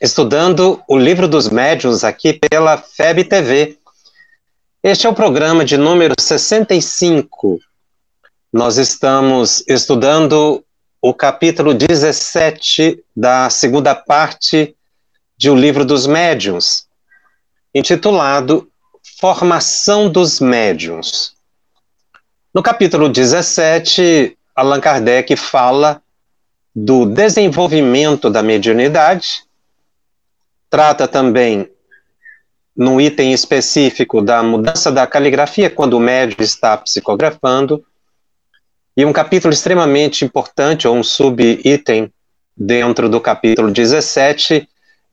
estudando o livro dos médiuns aqui pela FEB TV. Este é o programa de número 65. Nós estamos estudando o capítulo 17 da segunda parte de O Livro dos Médiuns, intitulado Formação dos Médiuns. No capítulo 17, Allan Kardec fala do desenvolvimento da mediunidade Trata também, num item específico, da mudança da caligrafia quando o médium está psicografando. E um capítulo extremamente importante, ou um sub-item dentro do capítulo 17,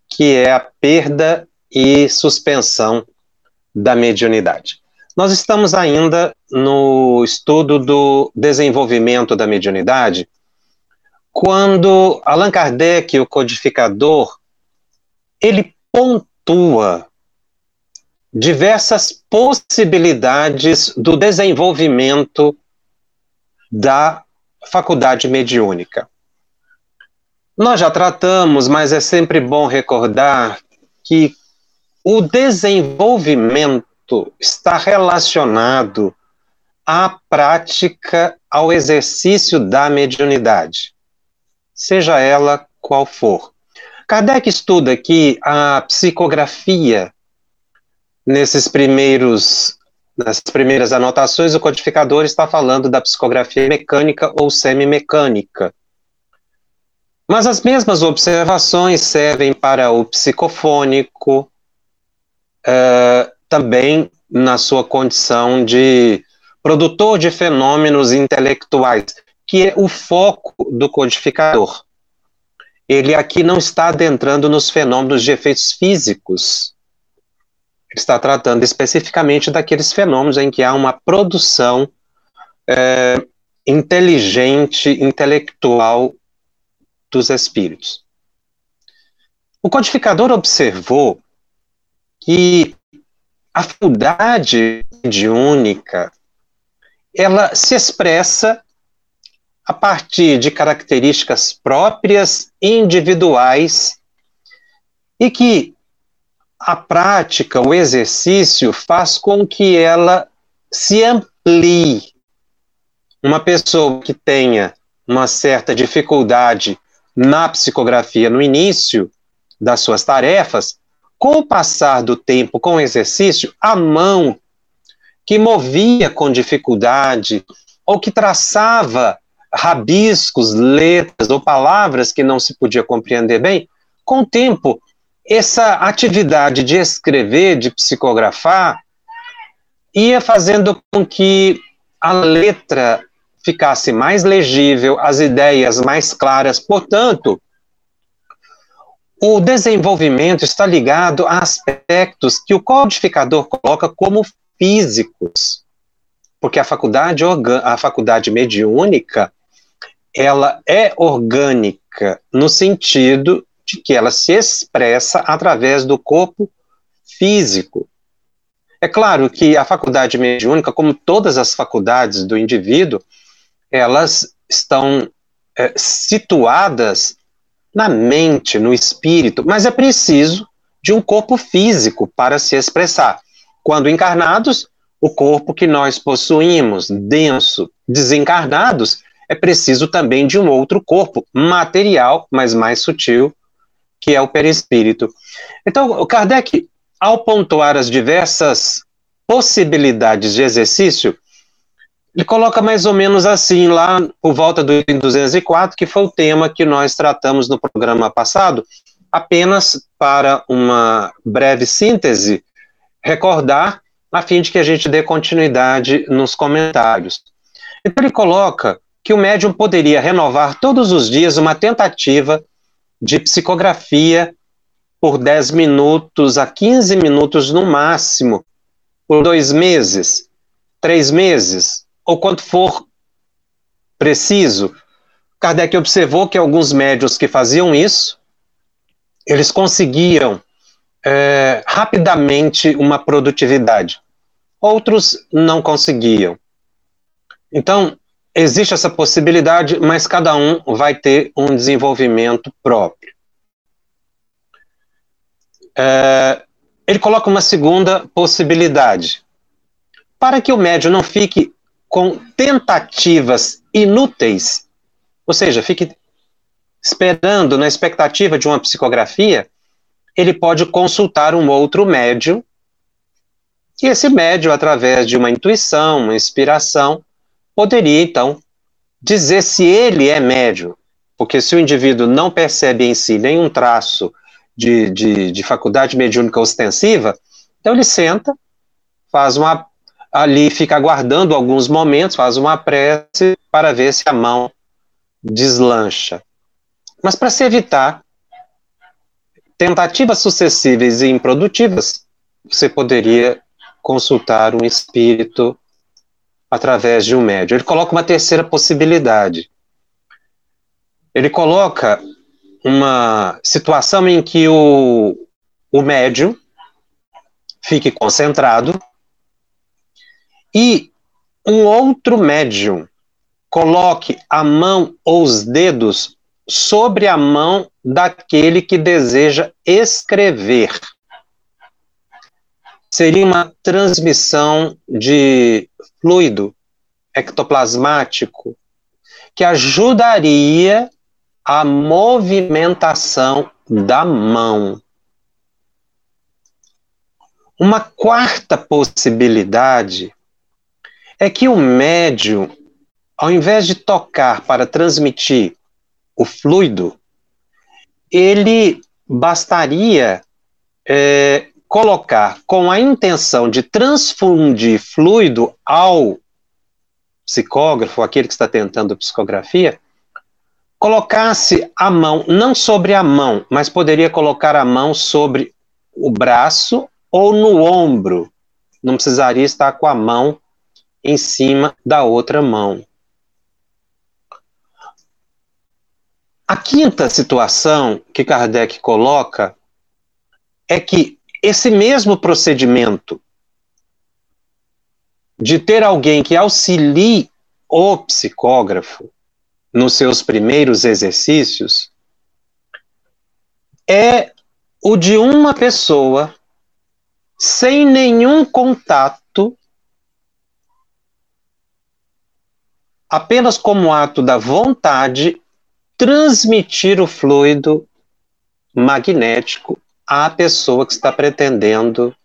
que é a perda e suspensão da mediunidade. Nós estamos ainda no estudo do desenvolvimento da mediunidade, quando Allan Kardec, o codificador, ele pontua diversas possibilidades do desenvolvimento da faculdade mediúnica. Nós já tratamos, mas é sempre bom recordar que o desenvolvimento está relacionado à prática, ao exercício da mediunidade, seja ela qual for. Kardec estuda aqui a psicografia nesses primeiros nas primeiras anotações, o codificador está falando da psicografia mecânica ou semimecânica. Mas as mesmas observações servem para o psicofônico, uh, também na sua condição de produtor de fenômenos intelectuais, que é o foco do codificador ele aqui não está adentrando nos fenômenos de efeitos físicos. Ele está tratando especificamente daqueles fenômenos em que há uma produção é, inteligente, intelectual dos espíritos. O codificador observou que a faculdade mediúnica ela se expressa a partir de características próprias, individuais, e que a prática, o exercício, faz com que ela se amplie. Uma pessoa que tenha uma certa dificuldade na psicografia no início das suas tarefas, com o passar do tempo, com o exercício, a mão que movia com dificuldade ou que traçava rabiscos, letras ou palavras que não se podia compreender bem, com o tempo, essa atividade de escrever, de psicografar, ia fazendo com que a letra ficasse mais legível, as ideias mais claras. Portanto, o desenvolvimento está ligado a aspectos que o codificador coloca como físicos, porque a faculdade, a faculdade mediúnica ela é orgânica no sentido de que ela se expressa através do corpo físico. É claro que a faculdade mediúnica, como todas as faculdades do indivíduo, elas estão é, situadas na mente, no espírito, mas é preciso de um corpo físico para se expressar. Quando encarnados, o corpo que nós possuímos, denso, desencarnados, é preciso também de um outro corpo, material, mas mais sutil, que é o perispírito. Então, o Kardec, ao pontuar as diversas possibilidades de exercício, ele coloca mais ou menos assim, lá por volta do item 204, que foi o tema que nós tratamos no programa passado, apenas para uma breve síntese, recordar, a fim de que a gente dê continuidade nos comentários. Então, ele coloca que o médium poderia renovar todos os dias uma tentativa de psicografia por 10 minutos a 15 minutos no máximo, por dois meses, três meses, ou quanto for preciso. Kardec observou que alguns médios que faziam isso, eles conseguiam é, rapidamente uma produtividade. Outros não conseguiam. Então, existe essa possibilidade, mas cada um vai ter um desenvolvimento próprio. É, ele coloca uma segunda possibilidade. Para que o médium não fique com tentativas inúteis, ou seja, fique esperando na expectativa de uma psicografia, ele pode consultar um outro médium, e esse médium, através de uma intuição, uma inspiração, poderia então dizer se ele é médium, porque se o indivíduo não percebe em si nenhum traço de, de, de faculdade mediúnica ostensiva, então ele senta, faz uma ali fica aguardando alguns momentos, faz uma prece para ver se a mão deslancha. Mas para se evitar tentativas sucessivas e improdutivas, você poderia consultar um espírito através de um médium. Ele coloca uma terceira possibilidade. Ele coloca uma situação em que o, o médium fique concentrado e um outro médium coloque a mão ou os dedos sobre a mão daquele que deseja escrever. Seria uma transmissão de fluido ectoplasmático que ajudaria a movimentação da mão. Uma quarta possibilidade é que o médium, ao invés de tocar para transmitir o fluido, ele bastaria é, colocar com a intenção de transfundir fluido ao psicógrafo, aquele que está tentando psicografia, colocasse a mão, não sobre a mão, mas poderia colocar a mão sobre o braço ou no ombro. Não precisaria estar com a mão em cima da outra mão. A quinta situação que Kardec coloca é que esse mesmo procedimento de ter alguém que auxilie o psicógrafo nos seus primeiros exercícios é o de uma pessoa sem nenhum contato apenas como ato da vontade, transmitir o fluido magnético à pessoa que está pretendendo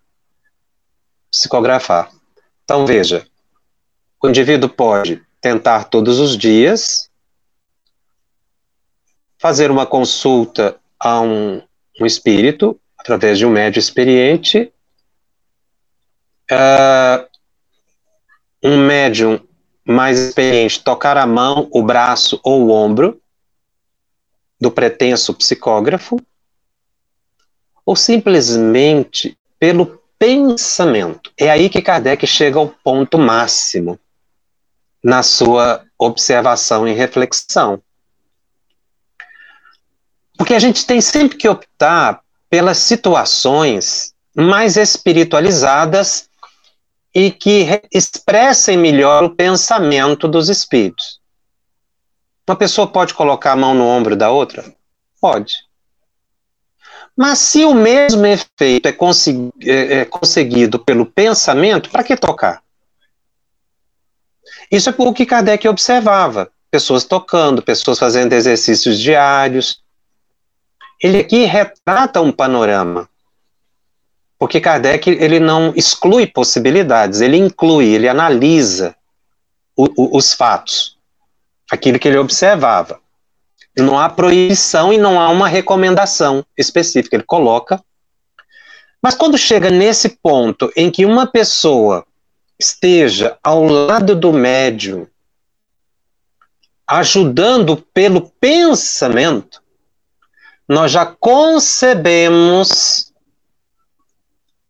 psicografar. Então, veja, o indivíduo pode tentar todos os dias, fazer uma consulta a um, um espírito, através de um médio experiente, uh, um médium mais experiente tocar a mão, o braço ou o ombro do pretenso psicógrafo, ou simplesmente pelo pensamento. É aí que Kardec chega ao ponto máximo na sua observação e reflexão. Porque a gente tem sempre que optar pelas situações mais espiritualizadas e que expressem melhor o pensamento dos espíritos. Uma pessoa pode colocar a mão no ombro da outra? Pode. Mas se o mesmo efeito é, consegui é, é conseguido pelo pensamento, para que tocar? Isso é o que Kardec observava: pessoas tocando, pessoas fazendo exercícios diários. Ele aqui retrata um panorama. Porque Kardec ele não exclui possibilidades, ele inclui, ele analisa o, o, os fatos, aquilo que ele observava. Não há proibição e não há uma recomendação específica, ele coloca. Mas quando chega nesse ponto em que uma pessoa esteja ao lado do médium, ajudando pelo pensamento, nós já concebemos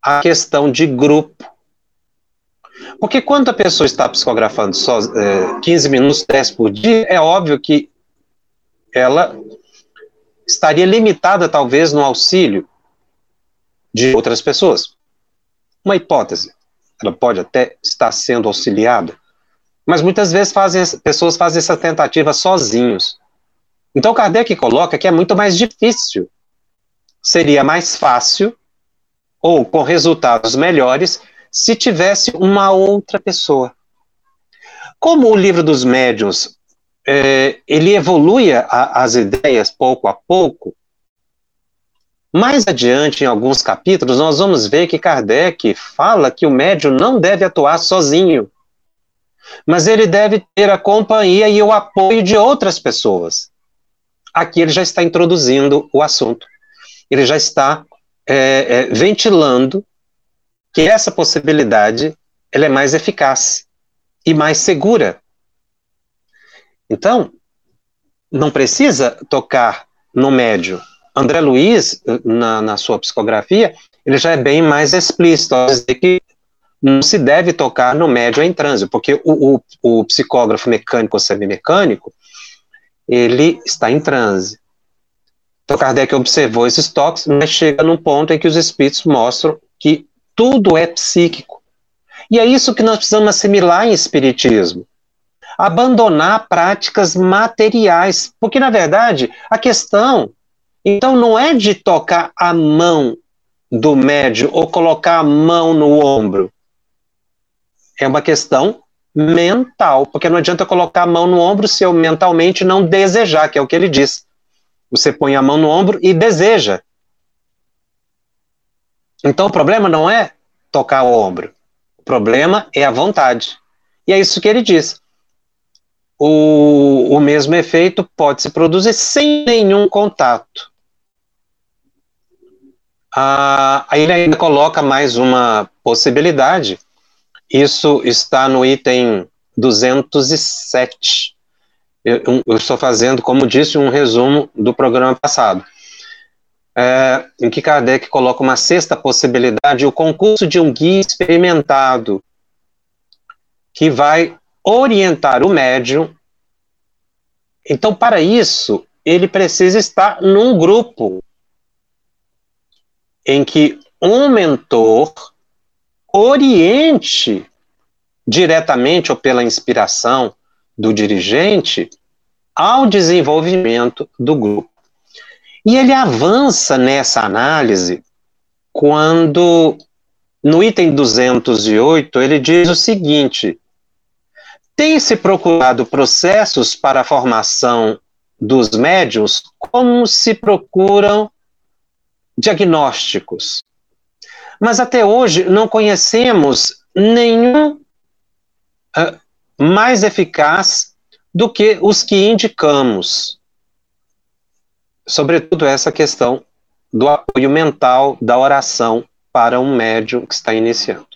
a questão de grupo. Porque quando a pessoa está psicografando só é, 15 minutos, 10 por dia, é óbvio que ela estaria limitada, talvez, no auxílio de outras pessoas. Uma hipótese. Ela pode até estar sendo auxiliada, mas muitas vezes fazem, pessoas fazem essa tentativa sozinhos. Então Kardec coloca que é muito mais difícil. Seria mais fácil, ou com resultados melhores, se tivesse uma outra pessoa. Como o livro dos médiuns é, ele evolui a, as ideias pouco a pouco, mais adiante, em alguns capítulos, nós vamos ver que Kardec fala que o médium não deve atuar sozinho, mas ele deve ter a companhia e o apoio de outras pessoas. Aqui ele já está introduzindo o assunto. Ele já está é, é, ventilando que essa possibilidade ela é mais eficaz e mais segura. Então, não precisa tocar no médio. André Luiz, na, na sua psicografia, ele já é bem mais explícito ao dizer que não se deve tocar no médio em trânsito, porque o, o, o psicógrafo mecânico ou semimecânico, ele está em transe. Então Kardec observou esses toques, mas chega num ponto em que os espíritos mostram que tudo é psíquico. E é isso que nós precisamos assimilar em espiritismo. Abandonar práticas materiais, porque na verdade a questão então não é de tocar a mão do médio ou colocar a mão no ombro. É uma questão mental, porque não adianta colocar a mão no ombro se eu mentalmente não desejar, que é o que ele diz. Você põe a mão no ombro e deseja. Então o problema não é tocar o ombro. O problema é a vontade. E é isso que ele diz. O, o mesmo efeito pode se produzir sem nenhum contato. Ah, aí ele ainda coloca mais uma possibilidade. Isso está no item 207. Eu, eu estou fazendo, como disse, um resumo do programa passado é, em que Kardec coloca uma sexta possibilidade, o concurso de um guia experimentado, que vai orientar o médium. Então, para isso, ele precisa estar num grupo em que um mentor oriente diretamente ou pela inspiração do dirigente ao desenvolvimento do grupo. E ele avança nessa análise quando, no item 208, ele diz o seguinte: tem-se procurado processos para a formação dos médios como se procuram diagnósticos. Mas até hoje não conhecemos nenhum uh, mais eficaz do que os que indicamos sobretudo essa questão do apoio mental da oração para um médium que está iniciando.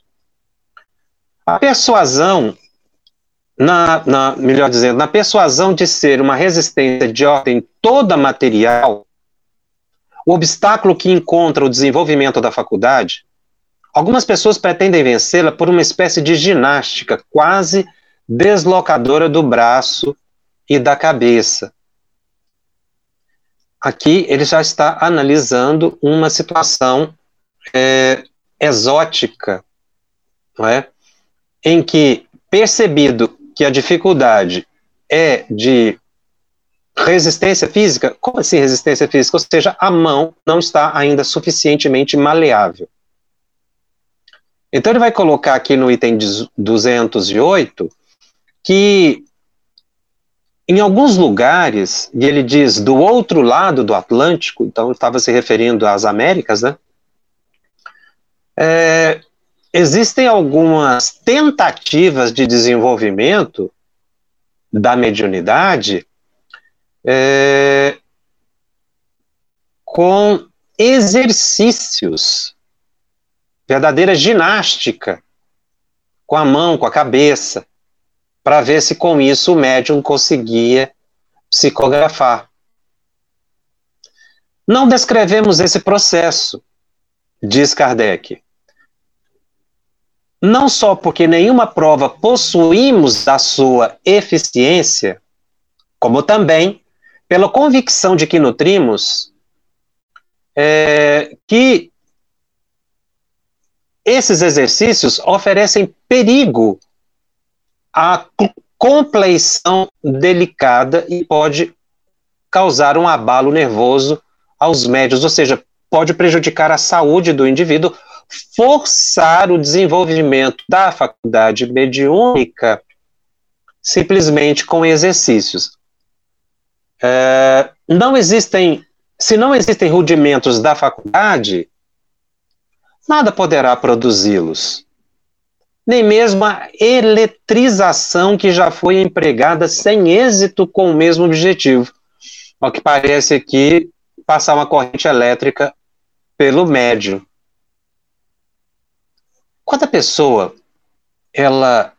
A persuasão, na, na, melhor dizendo, na persuasão de ser uma resistência de ordem toda material, o obstáculo que encontra o desenvolvimento da faculdade, algumas pessoas pretendem vencê-la por uma espécie de ginástica quase deslocadora do braço e da cabeça, Aqui ele já está analisando uma situação é, exótica, não é? em que, percebido que a dificuldade é de resistência física, como assim resistência física? Ou seja, a mão não está ainda suficientemente maleável. Então ele vai colocar aqui no item 208 que em alguns lugares, e ele diz do outro lado do Atlântico, então estava se referindo às Américas, né? É, existem algumas tentativas de desenvolvimento da mediunidade é, com exercícios, verdadeira ginástica, com a mão, com a cabeça para ver se com isso o médium conseguia psicografar. Não descrevemos esse processo, diz Kardec. Não só porque nenhuma prova possuímos da sua eficiência, como também pela convicção de que nutrimos é, que esses exercícios oferecem perigo à compleição delicada e pode causar um abalo nervoso aos médios, ou seja, pode prejudicar a saúde do indivíduo, forçar o desenvolvimento da faculdade mediúnica simplesmente com exercícios. É, não existem, se não existem rudimentos da faculdade, nada poderá produzi-los. Nem mesmo a eletrização que já foi empregada sem êxito com o mesmo objetivo. O que parece aqui passar uma corrente elétrica pelo médio. Quando a pessoa ela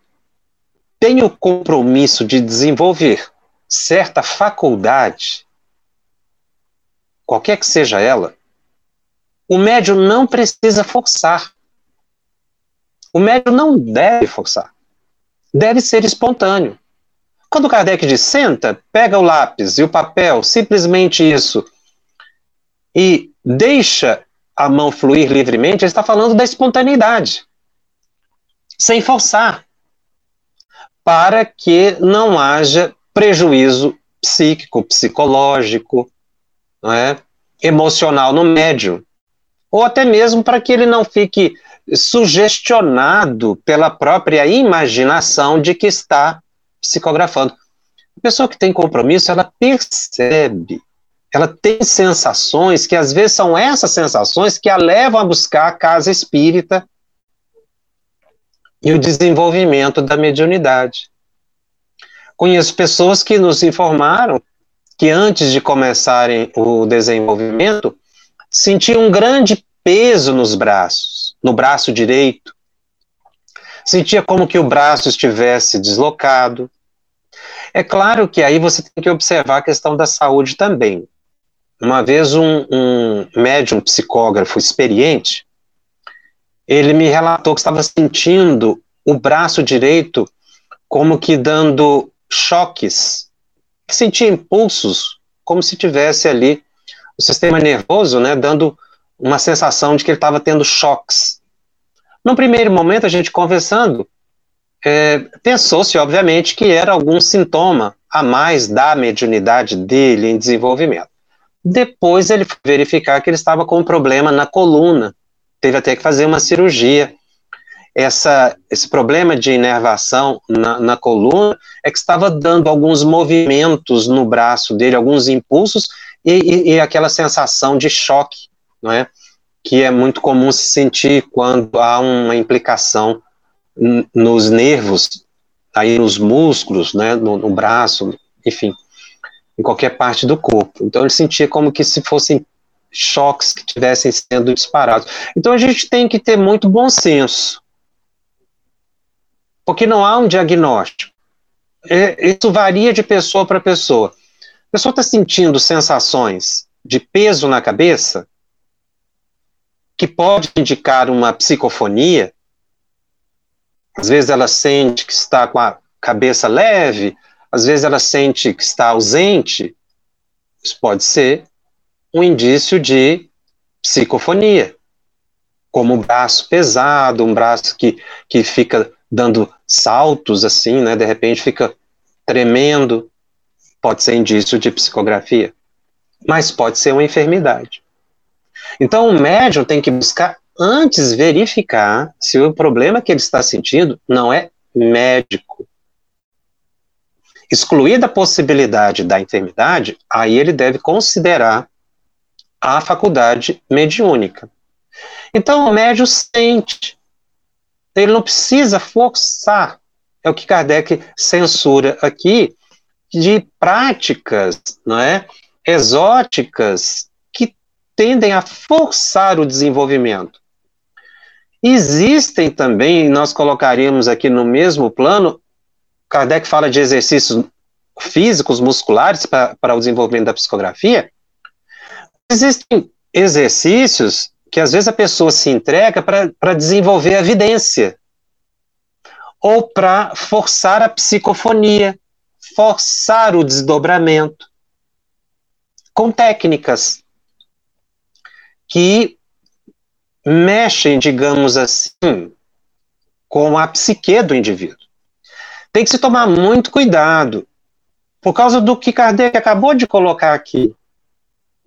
tem o compromisso de desenvolver certa faculdade, qualquer que seja ela, o médium não precisa forçar. O médium não deve forçar. Deve ser espontâneo. Quando Kardec diz senta, pega o lápis e o papel, simplesmente isso, e deixa a mão fluir livremente, ele está falando da espontaneidade, sem forçar, para que não haja prejuízo psíquico, psicológico, é? emocional no médium ou até mesmo para que ele não fique sugestionado pela própria imaginação de que está psicografando. A pessoa que tem compromisso, ela percebe, ela tem sensações que às vezes são essas sensações que a levam a buscar a casa espírita e o desenvolvimento da mediunidade. Conheço pessoas que nos informaram que antes de começarem o desenvolvimento, Sentia um grande peso nos braços, no braço direito. Sentia como que o braço estivesse deslocado. É claro que aí você tem que observar a questão da saúde também. Uma vez um, um médium psicógrafo experiente, ele me relatou que estava sentindo o braço direito como que dando choques, que sentia impulsos, como se tivesse ali o sistema nervoso, né, dando uma sensação de que ele estava tendo choques. No primeiro momento, a gente conversando, é, pensou-se, obviamente, que era algum sintoma a mais da mediunidade dele em desenvolvimento. Depois ele foi verificar que ele estava com um problema na coluna, teve até que fazer uma cirurgia. Essa, esse problema de inervação na, na coluna é que estava dando alguns movimentos no braço dele, alguns impulsos, e, e, e aquela sensação de choque, não é? que é muito comum se sentir quando há uma implicação nos nervos, aí nos músculos, né, no, no, braço, enfim, em qualquer parte do corpo. Então ele sentia como que se fossem choques que estivessem sendo disparados. Então a gente tem que ter muito bom senso, porque não há um diagnóstico. É, isso varia de pessoa para pessoa pessoa está sentindo sensações de peso na cabeça, que pode indicar uma psicofonia, às vezes ela sente que está com a cabeça leve, às vezes ela sente que está ausente, isso pode ser um indício de psicofonia, como um braço pesado, um braço que, que fica dando saltos assim, né, de repente fica tremendo, pode ser indício de psicografia, mas pode ser uma enfermidade. Então, o médium tem que buscar antes verificar se o problema que ele está sentindo não é médico. Excluída a possibilidade da enfermidade, aí ele deve considerar a faculdade mediúnica. Então, o médium sente. Ele não precisa forçar. É o que Kardec censura aqui, de práticas não é, exóticas que tendem a forçar o desenvolvimento. Existem também, nós colocaríamos aqui no mesmo plano, Kardec fala de exercícios físicos, musculares para o desenvolvimento da psicografia. Existem exercícios que às vezes a pessoa se entrega para desenvolver a evidência ou para forçar a psicofonia, forçar o desdobramento, com técnicas que mexem, digamos assim, com a psique do indivíduo. Tem que se tomar muito cuidado, por causa do que Kardec acabou de colocar aqui.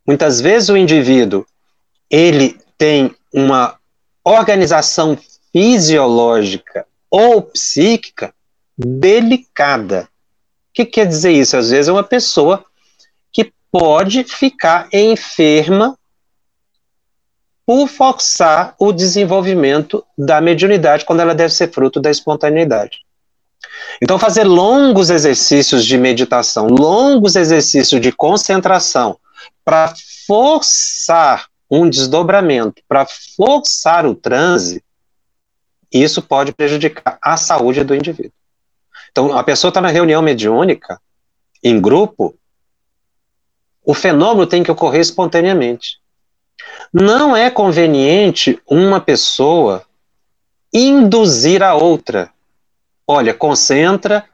Muitas vezes o indivíduo, ele tem uma organização fisiológica ou psíquica delicada. O que quer dizer isso? Às vezes é uma pessoa que pode ficar enferma por forçar o desenvolvimento da mediunidade quando ela deve ser fruto da espontaneidade. Então, fazer longos exercícios de meditação, longos exercícios de concentração, para forçar um desdobramento, para forçar o transe, isso pode prejudicar a saúde do indivíduo. Então, a pessoa está na reunião mediúnica, em grupo, o fenômeno tem que ocorrer espontaneamente. Não é conveniente uma pessoa induzir a outra. Olha, concentra,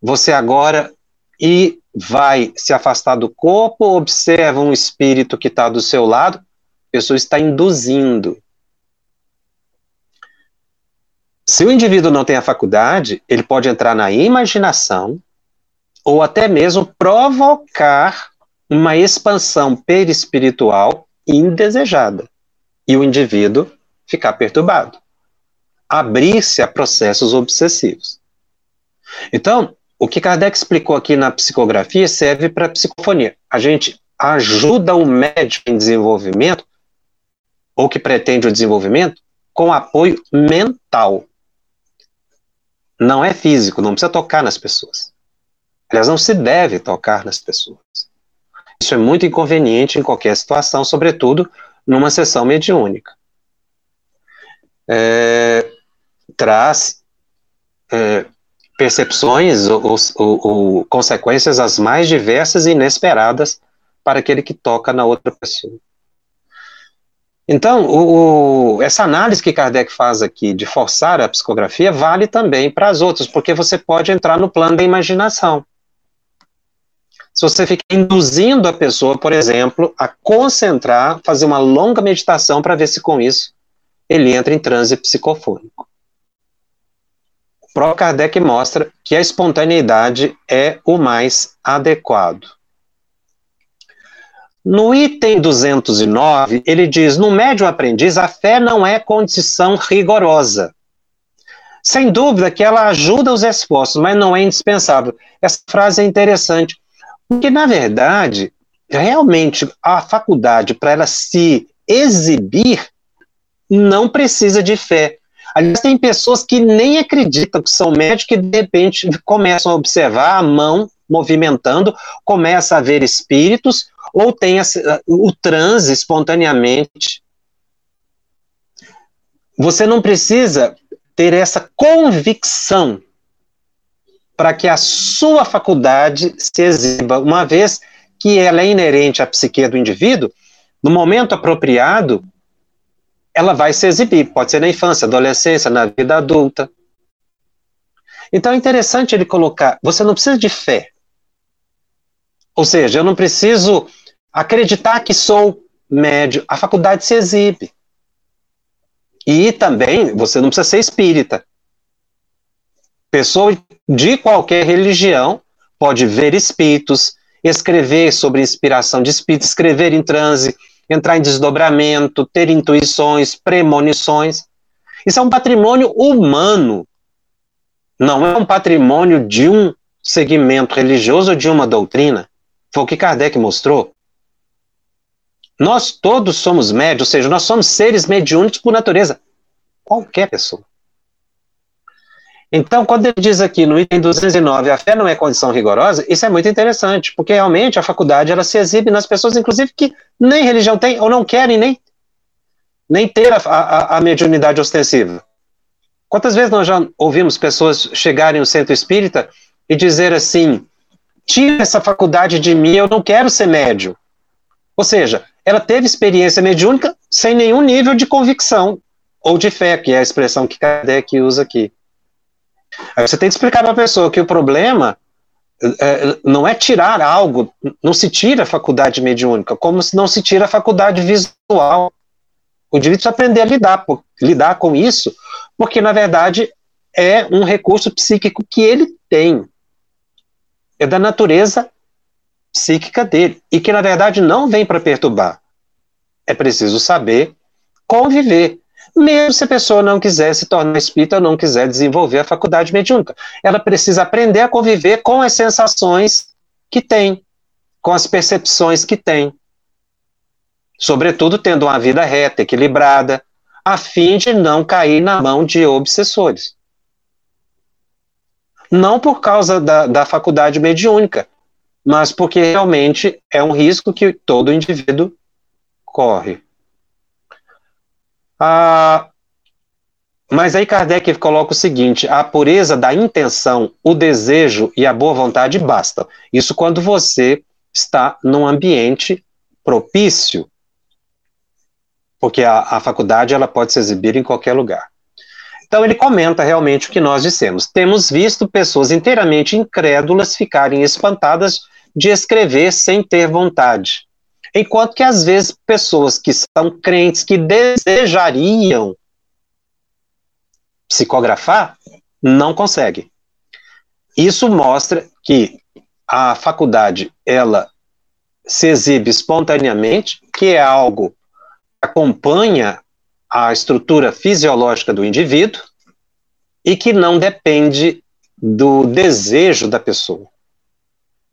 você agora e vai se afastar do corpo, observa um espírito que está do seu lado, a pessoa está induzindo. Se o indivíduo não tem a faculdade, ele pode entrar na imaginação ou até mesmo provocar uma expansão perispiritual indesejada e o indivíduo ficar perturbado, abrir-se a processos obsessivos. Então, o que Kardec explicou aqui na psicografia serve para psicofonia. A gente ajuda o médico em desenvolvimento, ou que pretende o desenvolvimento, com apoio mental não é físico, não precisa tocar nas pessoas. Aliás, não se deve tocar nas pessoas. Isso é muito inconveniente em qualquer situação, sobretudo numa sessão mediúnica. É, traz é, percepções ou, ou, ou consequências as mais diversas e inesperadas para aquele que toca na outra pessoa. Então, o, o, essa análise que Kardec faz aqui de forçar a psicografia vale também para as outras, porque você pode entrar no plano da imaginação. Se você fica induzindo a pessoa, por exemplo, a concentrar, fazer uma longa meditação para ver se com isso ele entra em transe psicofônico. O próprio Kardec mostra que a espontaneidade é o mais adequado. No item 209, ele diz: no médium aprendiz, a fé não é condição rigorosa. Sem dúvida que ela ajuda os esforços, mas não é indispensável. Essa frase é interessante, porque, na verdade, realmente a faculdade, para ela se exibir, não precisa de fé. Aliás, tem pessoas que nem acreditam que são médicos e, de repente, começam a observar a mão movimentando, começa a ver espíritos, ou tem o transe espontaneamente. Você não precisa ter essa convicção para que a sua faculdade se exiba, uma vez que ela é inerente à psique do indivíduo, no momento apropriado, ela vai se exibir. Pode ser na infância, adolescência, na vida adulta. Então é interessante ele colocar: você não precisa de fé. Ou seja, eu não preciso acreditar que sou médio, a faculdade se exibe. E também, você não precisa ser espírita. Pessoa de qualquer religião pode ver espíritos, escrever sobre inspiração de espíritos, escrever em transe, entrar em desdobramento, ter intuições, premonições. Isso é um patrimônio humano. Não é um patrimônio de um segmento religioso ou de uma doutrina. Foi o que Kardec mostrou. Nós todos somos médios, ou seja, nós somos seres mediúnicos por natureza. Qualquer pessoa. Então, quando ele diz aqui no item 209, a fé não é condição rigorosa, isso é muito interessante, porque realmente a faculdade ela se exibe nas pessoas, inclusive, que nem religião tem ou não querem nem, nem ter a, a, a mediunidade ostensiva. Quantas vezes nós já ouvimos pessoas chegarem no centro espírita e dizer assim: tira essa faculdade de mim, eu não quero ser médio. Ou seja, ela teve experiência mediúnica sem nenhum nível de convicção ou de fé, que é a expressão que Kardec usa aqui. Aí você tem que explicar para a pessoa que o problema é, não é tirar algo, não se tira a faculdade mediúnica, como se não se tira a faculdade visual. O indivíduo precisa aprender a lidar, por, lidar com isso, porque na verdade é um recurso psíquico que ele tem. É da natureza psíquica dele. E que na verdade não vem para perturbar. É preciso saber conviver. Mesmo se a pessoa não quiser se tornar espírita, não quiser desenvolver a faculdade mediúnica. Ela precisa aprender a conviver com as sensações que tem, com as percepções que tem. Sobretudo tendo uma vida reta, equilibrada, a fim de não cair na mão de obsessores. Não por causa da, da faculdade mediúnica, mas porque realmente é um risco que todo indivíduo corre. Ah, mas aí Kardec coloca o seguinte: a pureza da intenção, o desejo e a boa vontade bastam. Isso quando você está num ambiente propício, porque a, a faculdade ela pode se exibir em qualquer lugar. Então ele comenta realmente o que nós dissemos. Temos visto pessoas inteiramente incrédulas ficarem espantadas de escrever sem ter vontade. Enquanto que, às vezes, pessoas que são crentes, que desejariam psicografar, não conseguem. Isso mostra que a faculdade, ela se exibe espontaneamente, que é algo que acompanha a estrutura fisiológica do indivíduo e que não depende do desejo da pessoa.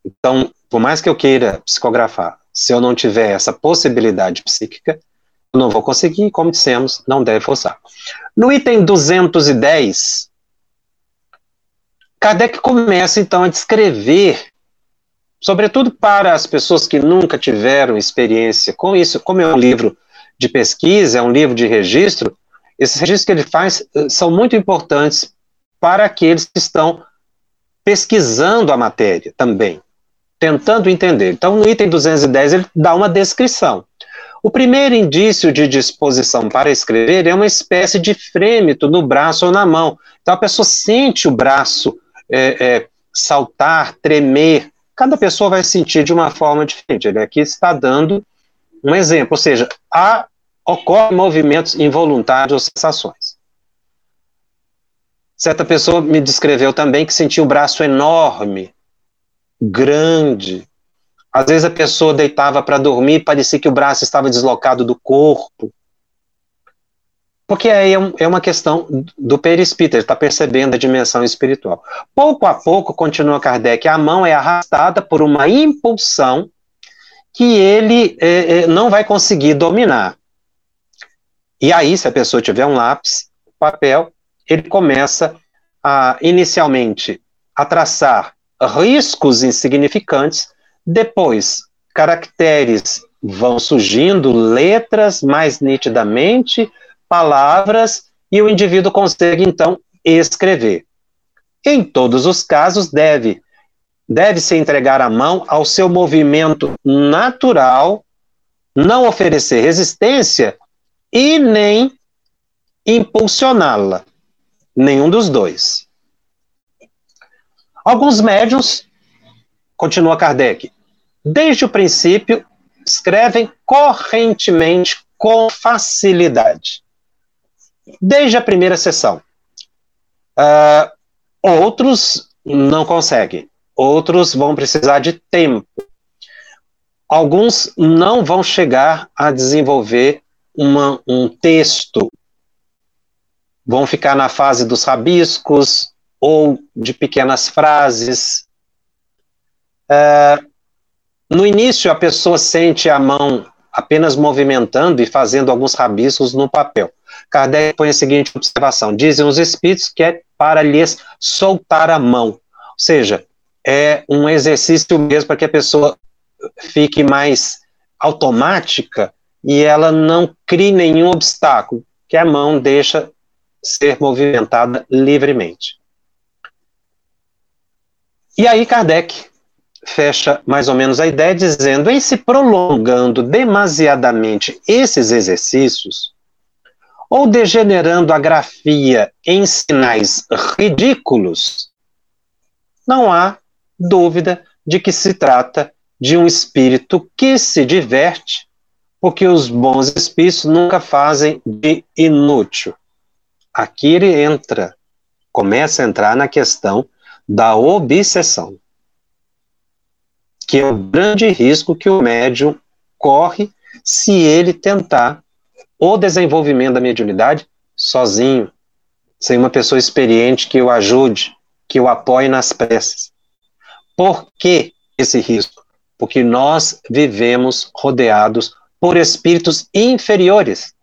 Então, por mais que eu queira psicografar, se eu não tiver essa possibilidade psíquica, eu não vou conseguir, como dissemos, não deve forçar. No item 210, Kardec começa então a descrever, sobretudo para as pessoas que nunca tiveram experiência com isso, como é um livro de pesquisa, é um livro de registro, esses registros que ele faz eh, são muito importantes para aqueles que estão pesquisando a matéria também tentando entender. Então, no item 210, ele dá uma descrição. O primeiro indício de disposição para escrever é uma espécie de frêmito no braço ou na mão. Então, a pessoa sente o braço é, é, saltar, tremer. Cada pessoa vai sentir de uma forma diferente. Ele aqui está dando um exemplo, ou seja, há, ocorrem movimentos involuntários ou sensações. Certa pessoa me descreveu também que sentiu o braço enorme, grande. Às vezes a pessoa deitava para dormir e parecia que o braço estava deslocado do corpo. Porque aí é, é uma questão do perispírito, ele está percebendo a dimensão espiritual. Pouco a pouco, continua Kardec, a mão é arrastada por uma impulsão que ele é, é, não vai conseguir dominar. E aí, se a pessoa tiver um lápis, papel, ele começa a, inicialmente, a traçar riscos insignificantes, depois caracteres vão surgindo, letras mais nitidamente, palavras, e o indivíduo consegue então escrever. Em todos os casos, deve deve-se entregar a mão ao seu movimento natural, não oferecer resistência e nem impulsioná-la. Nenhum dos dois. Alguns médiums, continua Kardec, desde o princípio escrevem correntemente com facilidade. Desde a primeira sessão. Uh, outros não conseguem. Outros vão precisar de tempo. Alguns não vão chegar a desenvolver uma, um texto. Vão ficar na fase dos rabiscos, ou de pequenas frases. É, no início, a pessoa sente a mão apenas movimentando e fazendo alguns rabiscos no papel. Kardec põe a seguinte observação: dizem os espíritos que é para lhes soltar a mão. Ou seja, é um exercício mesmo para que a pessoa fique mais automática e ela não crie nenhum obstáculo, que a mão deixa ser movimentada livremente. E aí Kardec fecha mais ou menos a ideia dizendo: em se prolongando demasiadamente esses exercícios, ou degenerando a grafia em sinais ridículos, não há dúvida de que se trata de um espírito que se diverte, porque os bons espíritos nunca fazem de inútil. Aqui ele entra, começa a entrar na questão da obsessão que é o grande risco que o médium corre se ele tentar o desenvolvimento da mediunidade sozinho, sem uma pessoa experiente que o ajude, que o apoie nas preces. Por que esse risco? Porque nós vivemos rodeados por espíritos inferiores.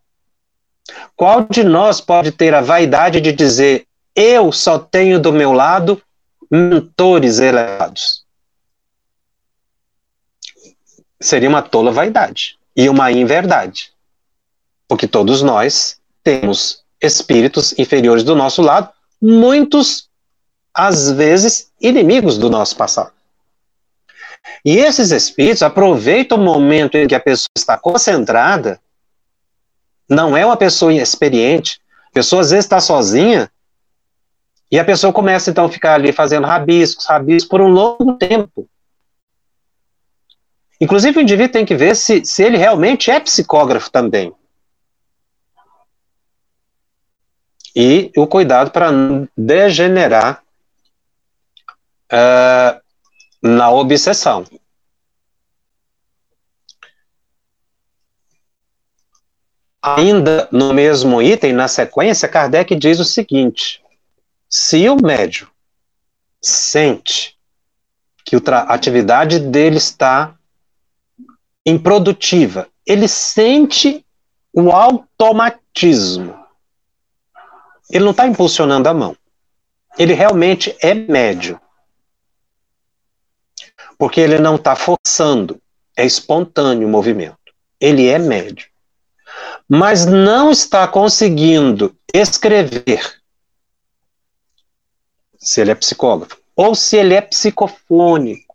Qual de nós pode ter a vaidade de dizer: eu só tenho do meu lado mentores elevados? seria uma tola vaidade e uma inverdade. Porque todos nós temos espíritos inferiores do nosso lado, muitos, às vezes, inimigos do nosso passado. E esses espíritos aproveitam o momento em que a pessoa está concentrada, não é uma pessoa inexperiente, a pessoa às vezes está sozinha, e a pessoa começa então a ficar ali fazendo rabiscos, rabiscos por um longo tempo. Inclusive, o indivíduo tem que ver se, se ele realmente é psicógrafo também. E o cuidado para não degenerar uh, na obsessão. Ainda no mesmo item, na sequência, Kardec diz o seguinte: se o médium sente que a atividade dele está improdutiva. Ele sente o automatismo. Ele não está impulsionando a mão. Ele realmente é médio. Porque ele não está forçando, é espontâneo o movimento. Ele é médio. Mas não está conseguindo escrever, se ele é psicógrafo, ou se ele é psicofônico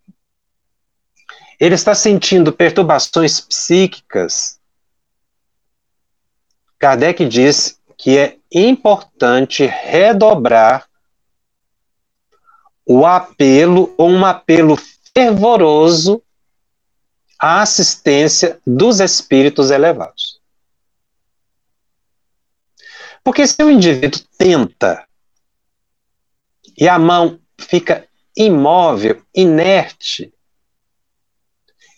ele está sentindo perturbações psíquicas. Kardec diz que é importante redobrar o apelo, ou um apelo fervoroso à assistência dos espíritos elevados. Porque se o indivíduo tenta e a mão fica imóvel, inerte,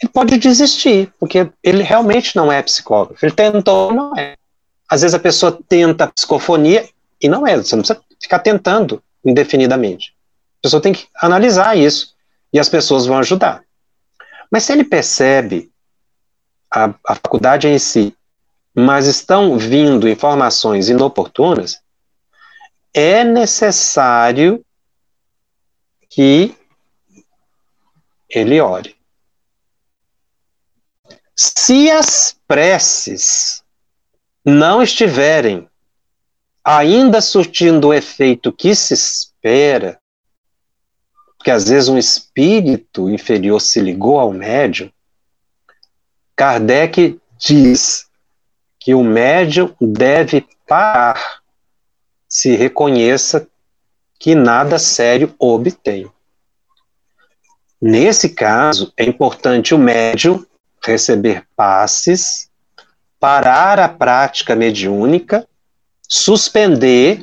ele pode desistir, porque ele realmente não é psicógrafo. Ele tentou, não é. Às vezes a pessoa tenta psicofonia e não é. Você não precisa ficar tentando indefinidamente. A pessoa tem que analisar isso e as pessoas vão ajudar. Mas se ele percebe a, a faculdade em si, mas estão vindo informações inoportunas, é necessário que ele ore. Se as preces não estiverem ainda surtindo o efeito que se espera, porque às vezes um espírito inferior se ligou ao médium, Kardec diz que o médium deve parar se reconheça que nada sério obtém. Nesse caso, é importante o médium receber passes, parar a prática mediúnica, suspender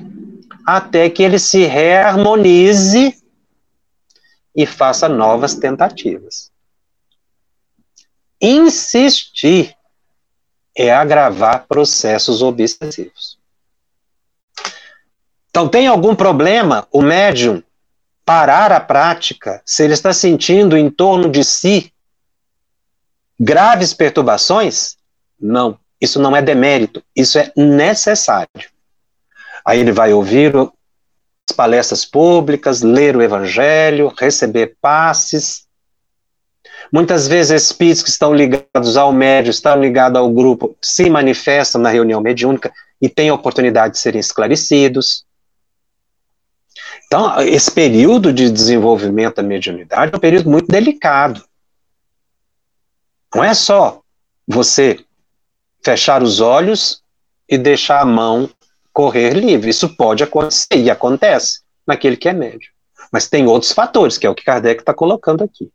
até que ele se reharmonize e faça novas tentativas. Insistir é agravar processos obsessivos. Então, tem algum problema o médium parar a prática se ele está sentindo em torno de si Graves perturbações? Não. Isso não é demérito, isso é necessário. Aí ele vai ouvir as palestras públicas, ler o evangelho, receber passes. Muitas vezes espíritos que estão ligados ao médio, estão ligados ao grupo, se manifestam na reunião mediúnica e têm a oportunidade de serem esclarecidos. Então, esse período de desenvolvimento da mediunidade é um período muito delicado. Não é só você fechar os olhos e deixar a mão correr livre. Isso pode acontecer e acontece naquele que é médio. Mas tem outros fatores, que é o que Kardec está colocando aqui.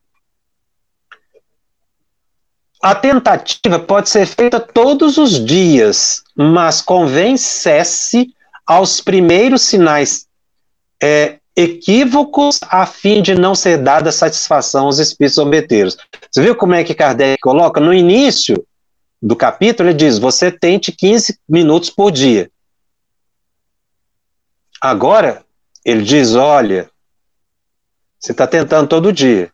A tentativa pode ser feita todos os dias, mas convém cesse aos primeiros sinais é, equívocos a fim de não ser dada satisfação aos espíritos zombeteiros. Você viu como é que Kardec coloca? No início do capítulo, ele diz: você tente 15 minutos por dia. Agora, ele diz: olha, você está tentando todo dia,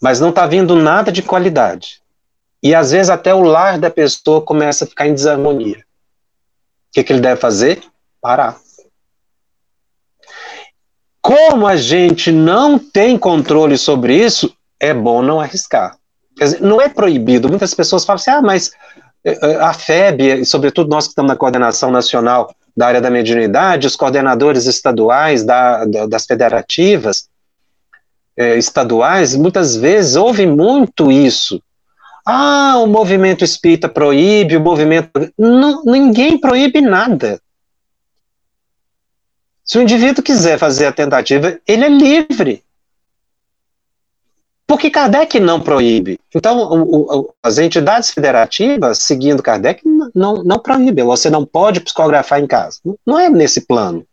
mas não está vindo nada de qualidade. E às vezes até o lar da pessoa começa a ficar em desarmonia. O que, que ele deve fazer? Parar. Como a gente não tem controle sobre isso, é bom não arriscar. Dizer, não é proibido. Muitas pessoas falam assim: ah, mas eh, eh, a FEB, sobretudo nós que estamos na coordenação nacional da área da mediunidade, os coordenadores estaduais da, da, das federativas eh, estaduais, muitas vezes ouvem muito isso. Ah, o movimento espírita proíbe, o movimento. Não, ninguém proíbe nada. Se o indivíduo quiser fazer a tentativa, ele é livre. Porque Kardec não proíbe. Então, o, o, as entidades federativas, seguindo Kardec, não, não proíbem. Você não pode psicografar em casa. Não é nesse plano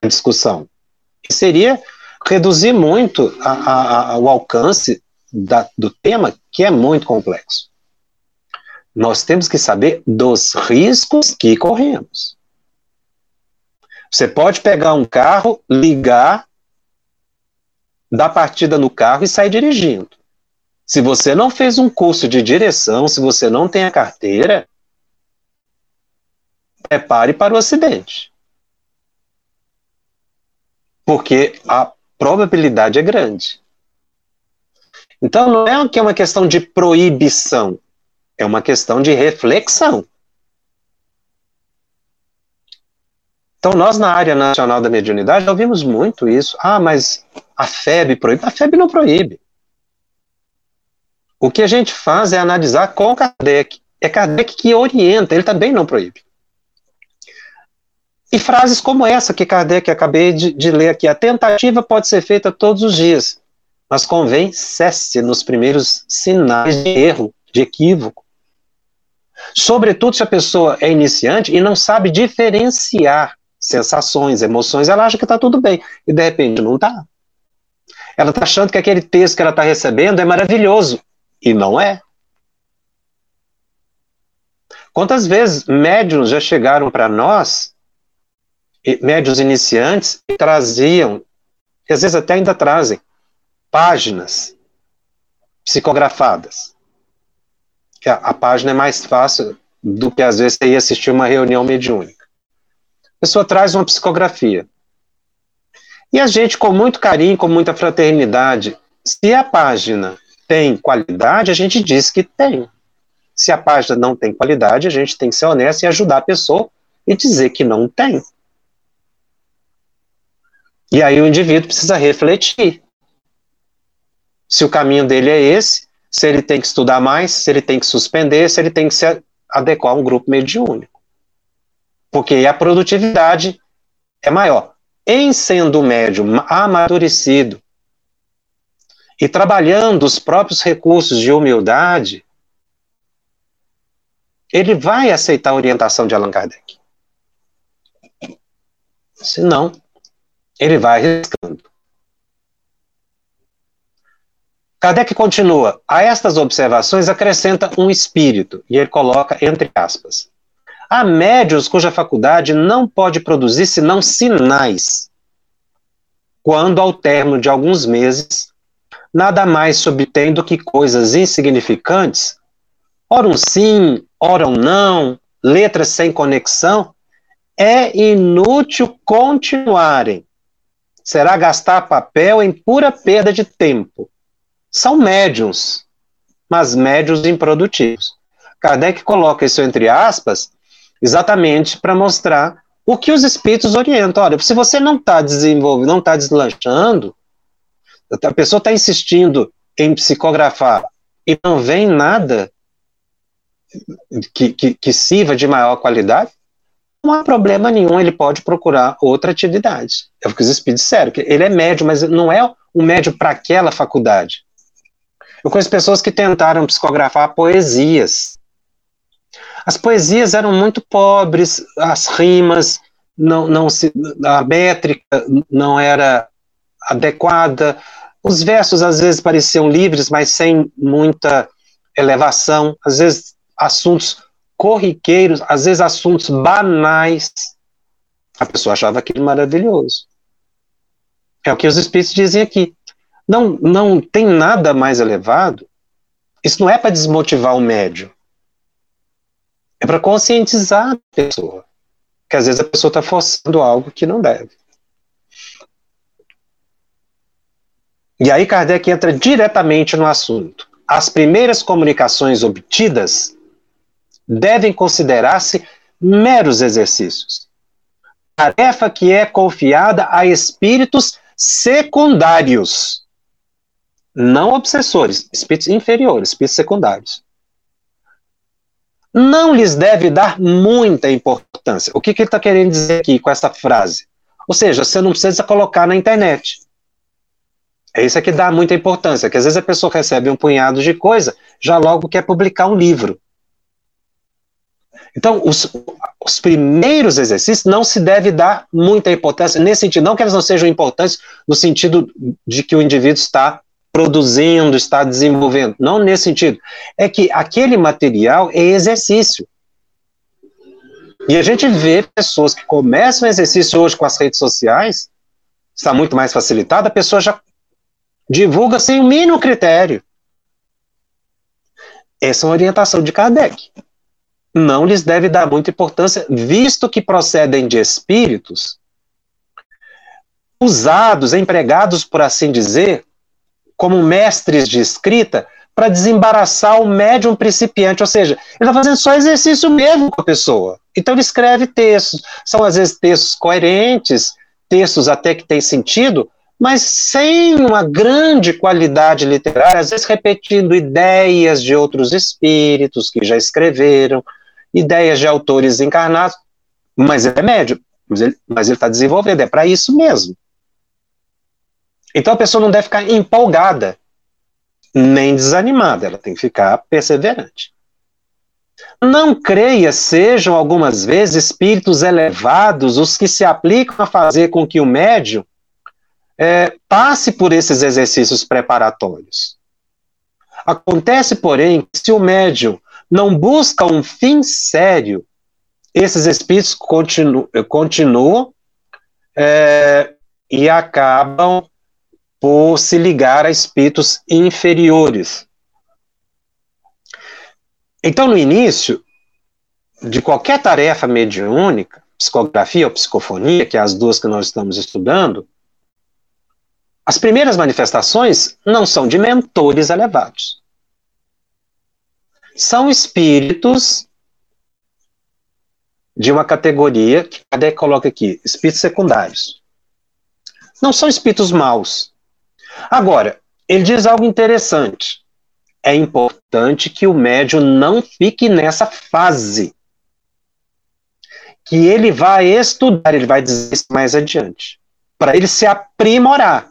a discussão. Seria reduzir muito a, a, o alcance da, do tema, que é muito complexo. Nós temos que saber dos riscos que corremos. Você pode pegar um carro, ligar, dar partida no carro e sair dirigindo. Se você não fez um curso de direção, se você não tem a carteira, prepare para o acidente. Porque a probabilidade é grande. Então não é que é uma questão de proibição, é uma questão de reflexão. Então, nós na área nacional da mediunidade já ouvimos muito isso. Ah, mas a FEB proíbe. A FEB não proíbe. O que a gente faz é analisar com Kardec. É Kardec que orienta, ele também não proíbe. E frases como essa que Kardec acabei de, de ler aqui: a tentativa pode ser feita todos os dias, mas convém cesse nos primeiros sinais de erro, de equívoco. Sobretudo se a pessoa é iniciante e não sabe diferenciar sensações, emoções, ela acha que está tudo bem. E de repente não está. Ela está achando que aquele texto que ela está recebendo é maravilhoso. E não é. Quantas vezes médiums já chegaram para nós, médios iniciantes, e traziam, e às vezes até ainda trazem, páginas psicografadas. A, a página é mais fácil do que às vezes você ia assistir uma reunião mediúnica. Pessoa traz uma psicografia. E a gente, com muito carinho, com muita fraternidade, se a página tem qualidade, a gente diz que tem. Se a página não tem qualidade, a gente tem que ser honesto e ajudar a pessoa e dizer que não tem. E aí o indivíduo precisa refletir. Se o caminho dele é esse, se ele tem que estudar mais, se ele tem que suspender, se ele tem que se adequar a um grupo mediúnico porque a produtividade é maior. Em sendo médium amadurecido e trabalhando os próprios recursos de humildade, ele vai aceitar a orientação de Allan Kardec. Se não, ele vai arriscando. Kardec continua. A estas observações acrescenta um espírito, e ele coloca entre aspas. Há médios cuja faculdade não pode produzir senão sinais. Quando, ao término de alguns meses, nada mais se obtém do que coisas insignificantes, ora um sim, ora um não, letras sem conexão, é inútil continuarem. Será gastar papel em pura perda de tempo. São médiums, mas médios improdutivos. Kardec coloca isso entre aspas, exatamente para mostrar o que os espíritos orientam. Olha, se você não está desenvolvendo, não está deslanchando, a pessoa está insistindo em psicografar e não vem nada que, que, que sirva de maior qualidade, não há problema nenhum, ele pode procurar outra atividade. É o que os espíritos disseram, que ele é médio, mas não é um médio para aquela faculdade. Eu conheço pessoas que tentaram psicografar poesias. As poesias eram muito pobres, as rimas, não, não se, a métrica não era adequada, os versos às vezes pareciam livres, mas sem muita elevação, às vezes assuntos corriqueiros, às vezes assuntos banais. A pessoa achava aquilo maravilhoso. É o que os espíritos dizem aqui. Não, não tem nada mais elevado. Isso não é para desmotivar o médio. É para conscientizar a pessoa. Que às vezes a pessoa está forçando algo que não deve. E aí Kardec entra diretamente no assunto. As primeiras comunicações obtidas devem considerar-se meros exercícios. Tarefa que é confiada a espíritos secundários, não obsessores, espíritos inferiores, espíritos secundários. Não lhes deve dar muita importância. O que, que ele está querendo dizer aqui com essa frase? Ou seja, você não precisa colocar na internet. É isso que dá muita importância, que às vezes a pessoa recebe um punhado de coisa, já logo quer publicar um livro. Então, os, os primeiros exercícios não se deve dar muita importância, nesse sentido, não que eles não sejam importantes no sentido de que o indivíduo está produzindo, está desenvolvendo, não nesse sentido. É que aquele material é exercício. E a gente vê pessoas que começam o exercício hoje com as redes sociais, está muito mais facilitado, a pessoa já divulga sem o mínimo critério. Essa é uma orientação de Kardec. Não lhes deve dar muita importância, visto que procedem de espíritos usados, empregados, por assim dizer, como mestres de escrita, para desembaraçar o médium principiante, ou seja, ele está fazendo só exercício mesmo com a pessoa. Então ele escreve textos, são às vezes textos coerentes, textos até que têm sentido, mas sem uma grande qualidade literária, às vezes repetindo ideias de outros espíritos que já escreveram, ideias de autores encarnados, mas ele é médio, mas ele está desenvolvendo, é para isso mesmo. Então a pessoa não deve ficar empolgada, nem desanimada, ela tem que ficar perseverante. Não creia sejam algumas vezes espíritos elevados os que se aplicam a fazer com que o médium é, passe por esses exercícios preparatórios. Acontece, porém, que se o médium não busca um fim sério, esses espíritos continu, continuam é, e acabam por se ligar a espíritos inferiores. Então, no início de qualquer tarefa mediúnica, psicografia ou psicofonia, que é as duas que nós estamos estudando, as primeiras manifestações não são de mentores elevados. São espíritos de uma categoria que Kardec coloca aqui, espíritos secundários. Não são espíritos maus. Agora, ele diz algo interessante. É importante que o médium não fique nessa fase. Que ele vai estudar, ele vai dizer isso mais adiante. Para ele se aprimorar.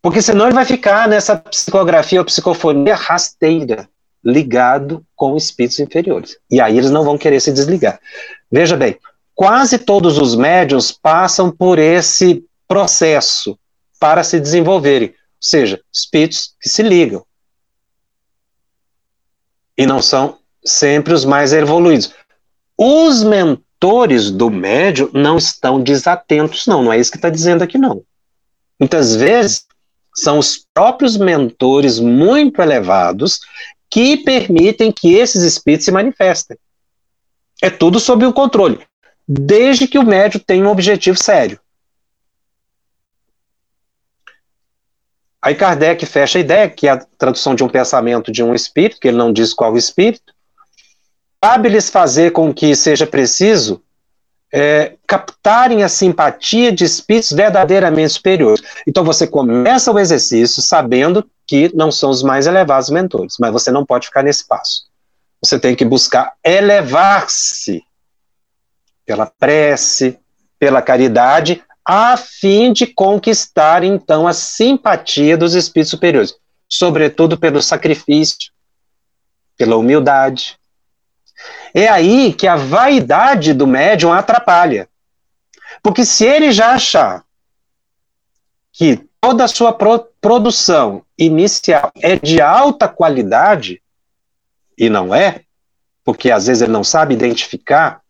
Porque senão ele vai ficar nessa psicografia ou psicofonia rasteira, ligado com espíritos inferiores. E aí eles não vão querer se desligar. Veja bem, quase todos os médiums passam por esse processo para se desenvolverem. Ou seja, espíritos que se ligam. E não são sempre os mais evoluídos. Os mentores do médium não estão desatentos, não. Não é isso que está dizendo aqui, não. Muitas vezes são os próprios mentores muito elevados que permitem que esses espíritos se manifestem. É tudo sob o controle, desde que o médium tenha um objetivo sério. Aí Kardec fecha a ideia, que é a tradução de um pensamento de um espírito, que ele não diz qual espírito. Cabe-lhes fazer com que seja preciso é, captarem a simpatia de espíritos verdadeiramente superiores. Então você começa o exercício sabendo que não são os mais elevados mentores, mas você não pode ficar nesse passo. Você tem que buscar elevar-se pela prece, pela caridade, a fim de conquistar então a simpatia dos espíritos superiores, sobretudo pelo sacrifício, pela humildade, é aí que a vaidade do médium atrapalha. Porque se ele já achar que toda a sua pro produção inicial é de alta qualidade, e não é, porque às vezes ele não sabe identificar,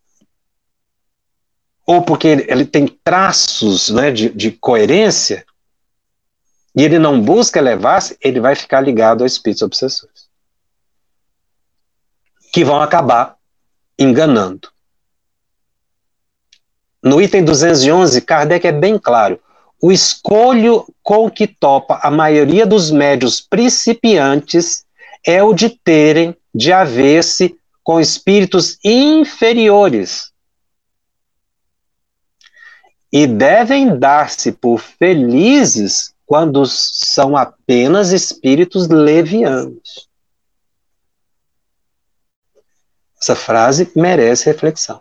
ou porque ele, ele tem traços né, de, de coerência, e ele não busca elevar-se, ele vai ficar ligado a espíritos obsessores. Que vão acabar enganando. No item 211, Kardec é bem claro. O escolho com que topa a maioria dos médios principiantes é o de terem de haver-se com espíritos inferiores. E devem dar-se por felizes quando são apenas espíritos levianos. Essa frase merece reflexão.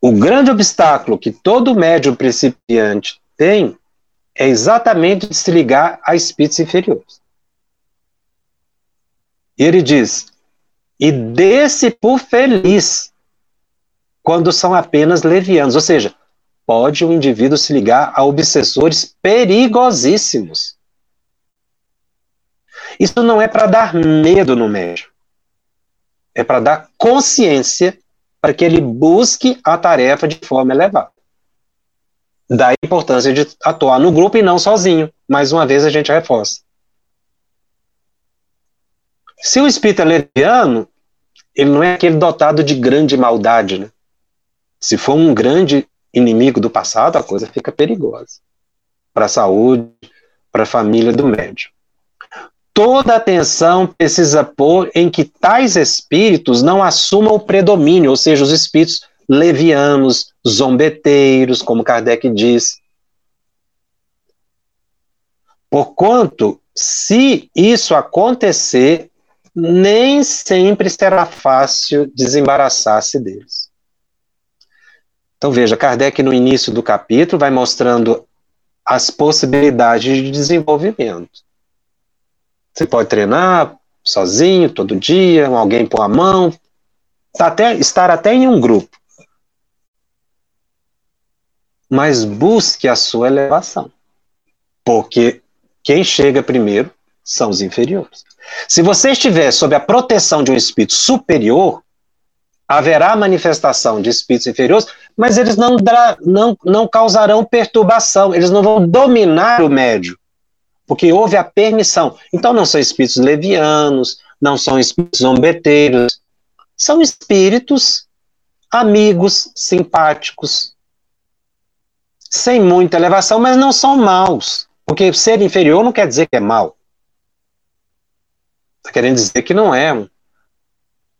O grande obstáculo que todo médium principiante tem é exatamente se ligar a espíritos inferiores. E ele diz: e desse por feliz, quando são apenas levianos. Ou seja, pode um indivíduo se ligar a obsessores perigosíssimos. Isso não é para dar medo no médium é para dar consciência para que ele busque a tarefa de forma elevada. Da importância de atuar no grupo e não sozinho. Mais uma vez a gente reforça. Se o espírito é leviano, ele não é aquele dotado de grande maldade, né? Se for um grande inimigo do passado, a coisa fica perigosa para a saúde, para a família do médium toda atenção precisa pôr em que tais espíritos não assumam o predomínio, ou seja, os espíritos levianos, zombeteiros, como Kardec diz. Porquanto, se isso acontecer, nem sempre será fácil desembaraçar-se deles. Então veja, Kardec no início do capítulo vai mostrando as possibilidades de desenvolvimento. Você pode treinar sozinho, todo dia, alguém pôr a mão, tá até, estar até em um grupo. Mas busque a sua elevação. Porque quem chega primeiro são os inferiores. Se você estiver sob a proteção de um espírito superior, haverá manifestação de espíritos inferiores, mas eles não, não, não causarão perturbação, eles não vão dominar o médio porque houve a permissão. Então não são espíritos levianos, não são espíritos zombeteiros, são espíritos amigos, simpáticos, sem muita elevação, mas não são maus. Porque ser inferior não quer dizer que é mal. Está querendo dizer que não é um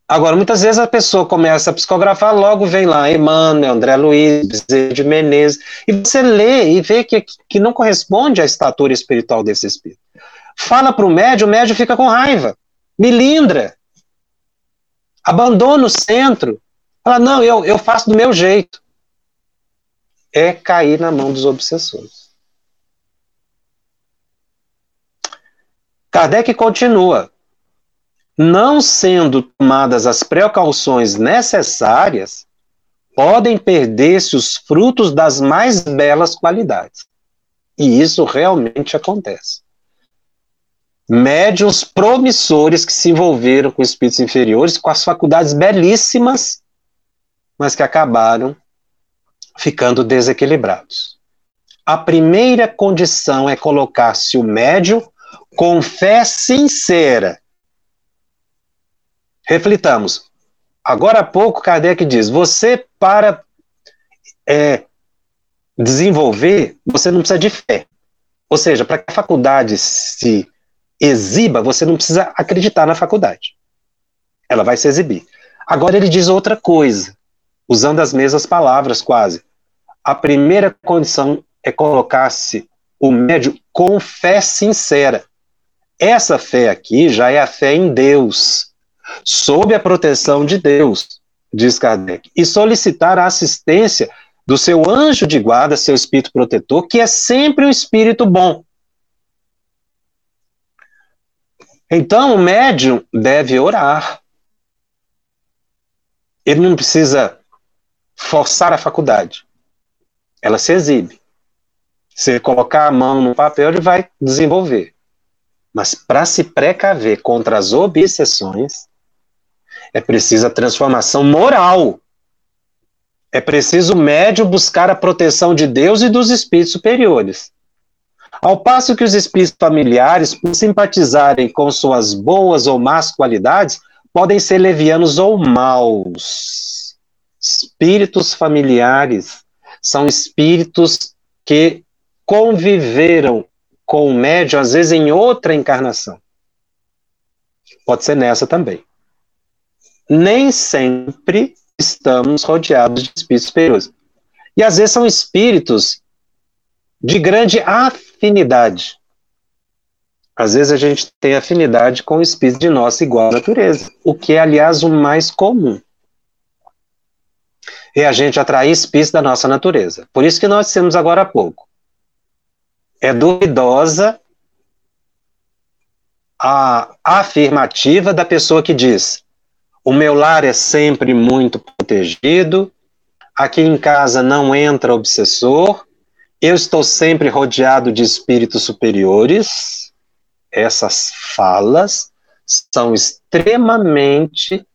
Agora, muitas vezes a pessoa começa a psicografar, logo vem lá Emmanuel, André Luiz, Bezerra de Menezes, e você lê e vê que, que não corresponde à estatura espiritual desse espírito. Fala para o médium, o médium fica com raiva, milindra, abandona o centro, fala, não, eu, eu faço do meu jeito. É cair na mão dos obsessores. Kardec continua não sendo tomadas as precauções necessárias, podem perder-se os frutos das mais belas qualidades. E isso realmente acontece. Médiuns promissores que se envolveram com espíritos inferiores, com as faculdades belíssimas, mas que acabaram ficando desequilibrados. A primeira condição é colocar-se o médium com fé sincera Reflitamos. Agora há pouco, Kardec diz: você, para é, desenvolver, você não precisa de fé. Ou seja, para que a faculdade se exiba, você não precisa acreditar na faculdade. Ela vai se exibir. Agora ele diz outra coisa. usando as mesmas palavras quase. A primeira condição é colocar-se o médio com fé sincera. Essa fé aqui já é a fé em Deus, sob a proteção de Deus, diz Kardec, e solicitar a assistência do seu anjo de guarda, seu espírito protetor, que é sempre um espírito bom. Então, o médium deve orar. Ele não precisa forçar a faculdade. Ela se exibe. Se colocar a mão no papel, ele vai desenvolver. Mas para se precaver contra as obsessões, é preciso a transformação moral. É preciso o médium buscar a proteção de Deus e dos espíritos superiores. Ao passo que os espíritos familiares, por simpatizarem com suas boas ou más qualidades, podem ser levianos ou maus. Espíritos familiares são espíritos que conviveram com o médium, às vezes em outra encarnação. Pode ser nessa também. Nem sempre estamos rodeados de espíritos superiores. E às vezes são espíritos de grande afinidade. Às vezes a gente tem afinidade com o espírito de nossa igual natureza, o que é, aliás, o mais comum. É a gente atrair espíritos da nossa natureza. Por isso que nós dissemos agora há pouco é duvidosa a afirmativa da pessoa que diz: o meu lar é sempre muito protegido, aqui em casa não entra obsessor, eu estou sempre rodeado de espíritos superiores. Essas falas são extremamente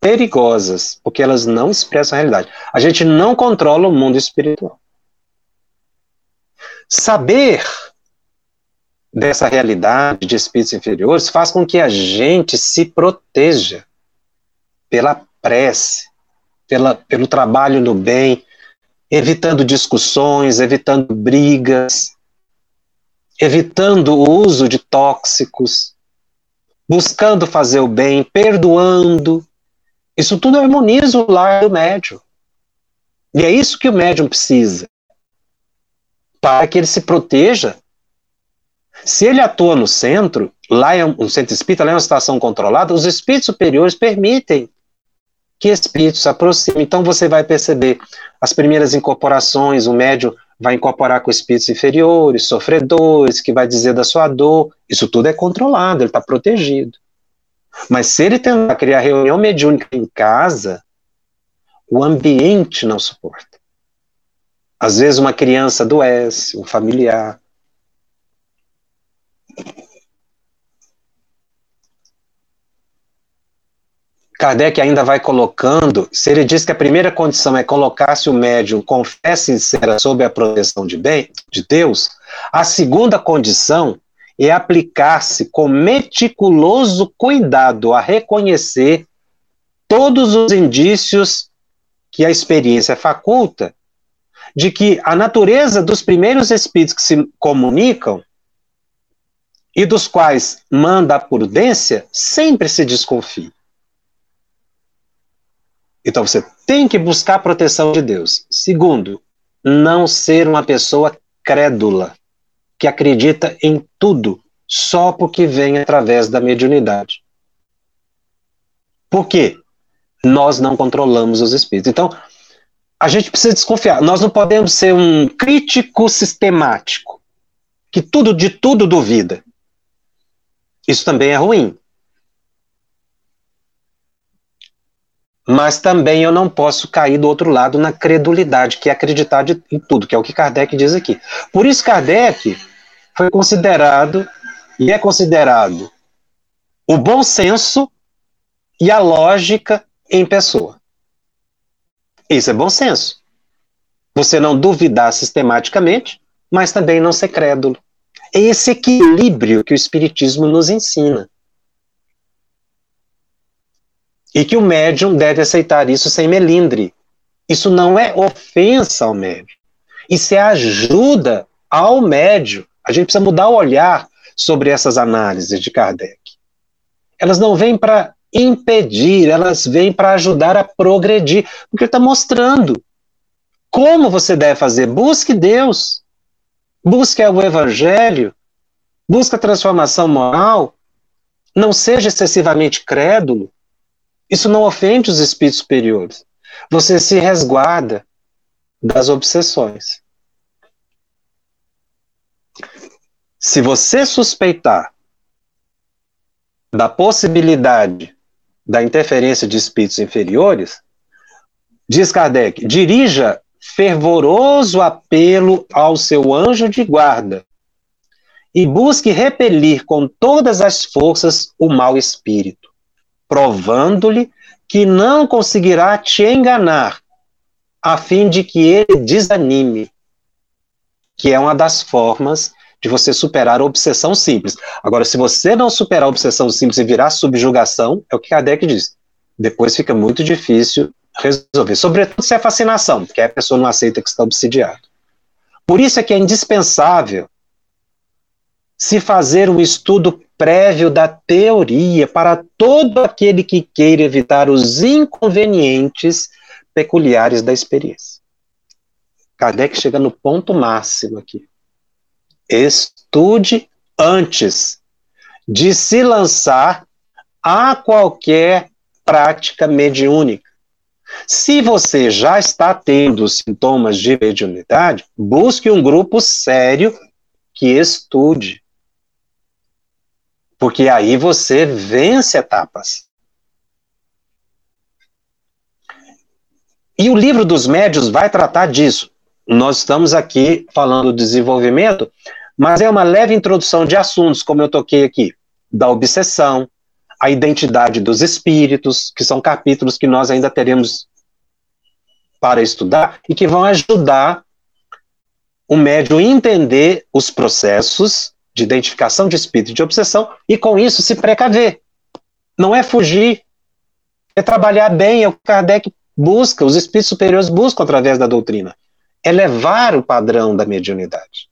perigosas, porque elas não expressam a realidade. A gente não controla o mundo espiritual. Saber dessa realidade de espíritos inferiores faz com que a gente se proteja pela prece, pela, pelo trabalho no bem, evitando discussões, evitando brigas, evitando o uso de tóxicos, buscando fazer o bem, perdoando. Isso tudo harmoniza o lar do médium. E é isso que o médium precisa para que ele se proteja. Se ele atua no centro, lá é um centro espírita, lá é uma situação controlada, os espíritos superiores permitem que espíritos se aproximem. Então você vai perceber as primeiras incorporações, o médium vai incorporar com espíritos inferiores, sofredores, que vai dizer da sua dor. Isso tudo é controlado, ele está protegido. Mas se ele tentar criar reunião mediúnica em casa, o ambiente não suporta. Às vezes uma criança adoece, um familiar. Kardec ainda vai colocando, se ele diz que a primeira condição é colocar-se o médium com fé sincera sob a proteção de, bem, de Deus, a segunda condição é aplicar-se com meticuloso cuidado a reconhecer todos os indícios que a experiência faculta de que a natureza dos primeiros espíritos que se comunicam e dos quais manda a prudência sempre se desconfia. Então você tem que buscar a proteção de Deus. Segundo, não ser uma pessoa crédula, que acredita em tudo só porque vem através da mediunidade. Por quê? Nós não controlamos os espíritos. Então, a gente precisa desconfiar. Nós não podemos ser um crítico sistemático, que tudo de tudo duvida. Isso também é ruim. Mas também eu não posso cair do outro lado na credulidade, que é acreditar de, em tudo, que é o que Kardec diz aqui. Por isso, Kardec foi considerado e é considerado o bom senso e a lógica em pessoa. Isso é bom senso. Você não duvidar sistematicamente, mas também não ser crédulo. É esse equilíbrio que o Espiritismo nos ensina. E que o médium deve aceitar isso sem melindre. Isso não é ofensa ao médium. Isso é ajuda ao médium. A gente precisa mudar o olhar sobre essas análises de Kardec. Elas não vêm para impedir, elas vêm para ajudar a progredir, porque está mostrando como você deve fazer. Busque Deus, busque o Evangelho, busque a transformação moral, não seja excessivamente crédulo. Isso não ofende os espíritos superiores. Você se resguarda das obsessões. Se você suspeitar da possibilidade da interferência de espíritos inferiores, diz Kardec, dirija fervoroso apelo ao seu anjo de guarda e busque repelir com todas as forças o mau espírito, provando-lhe que não conseguirá te enganar, a fim de que ele desanime, que é uma das formas de você superar a obsessão simples. Agora, se você não superar a obsessão simples e virar subjugação, é o que Kardec diz. Depois fica muito difícil resolver. Sobretudo se é fascinação, porque a pessoa não aceita que está obsidiado. Por isso é que é indispensável se fazer um estudo prévio da teoria para todo aquele que queira evitar os inconvenientes peculiares da experiência. Kardec chega no ponto máximo aqui. Estude antes de se lançar a qualquer prática mediúnica. Se você já está tendo sintomas de mediunidade, busque um grupo sério que estude. Porque aí você vence etapas. E o livro dos médios vai tratar disso. Nós estamos aqui falando do desenvolvimento, mas é uma leve introdução de assuntos, como eu toquei aqui, da obsessão, a identidade dos espíritos, que são capítulos que nós ainda teremos para estudar e que vão ajudar o médium a entender os processos de identificação de espírito de obsessão e com isso se precaver. Não é fugir, é trabalhar bem, é o Kardec busca, os espíritos superiores buscam através da doutrina. Elevar o padrão da mediunidade.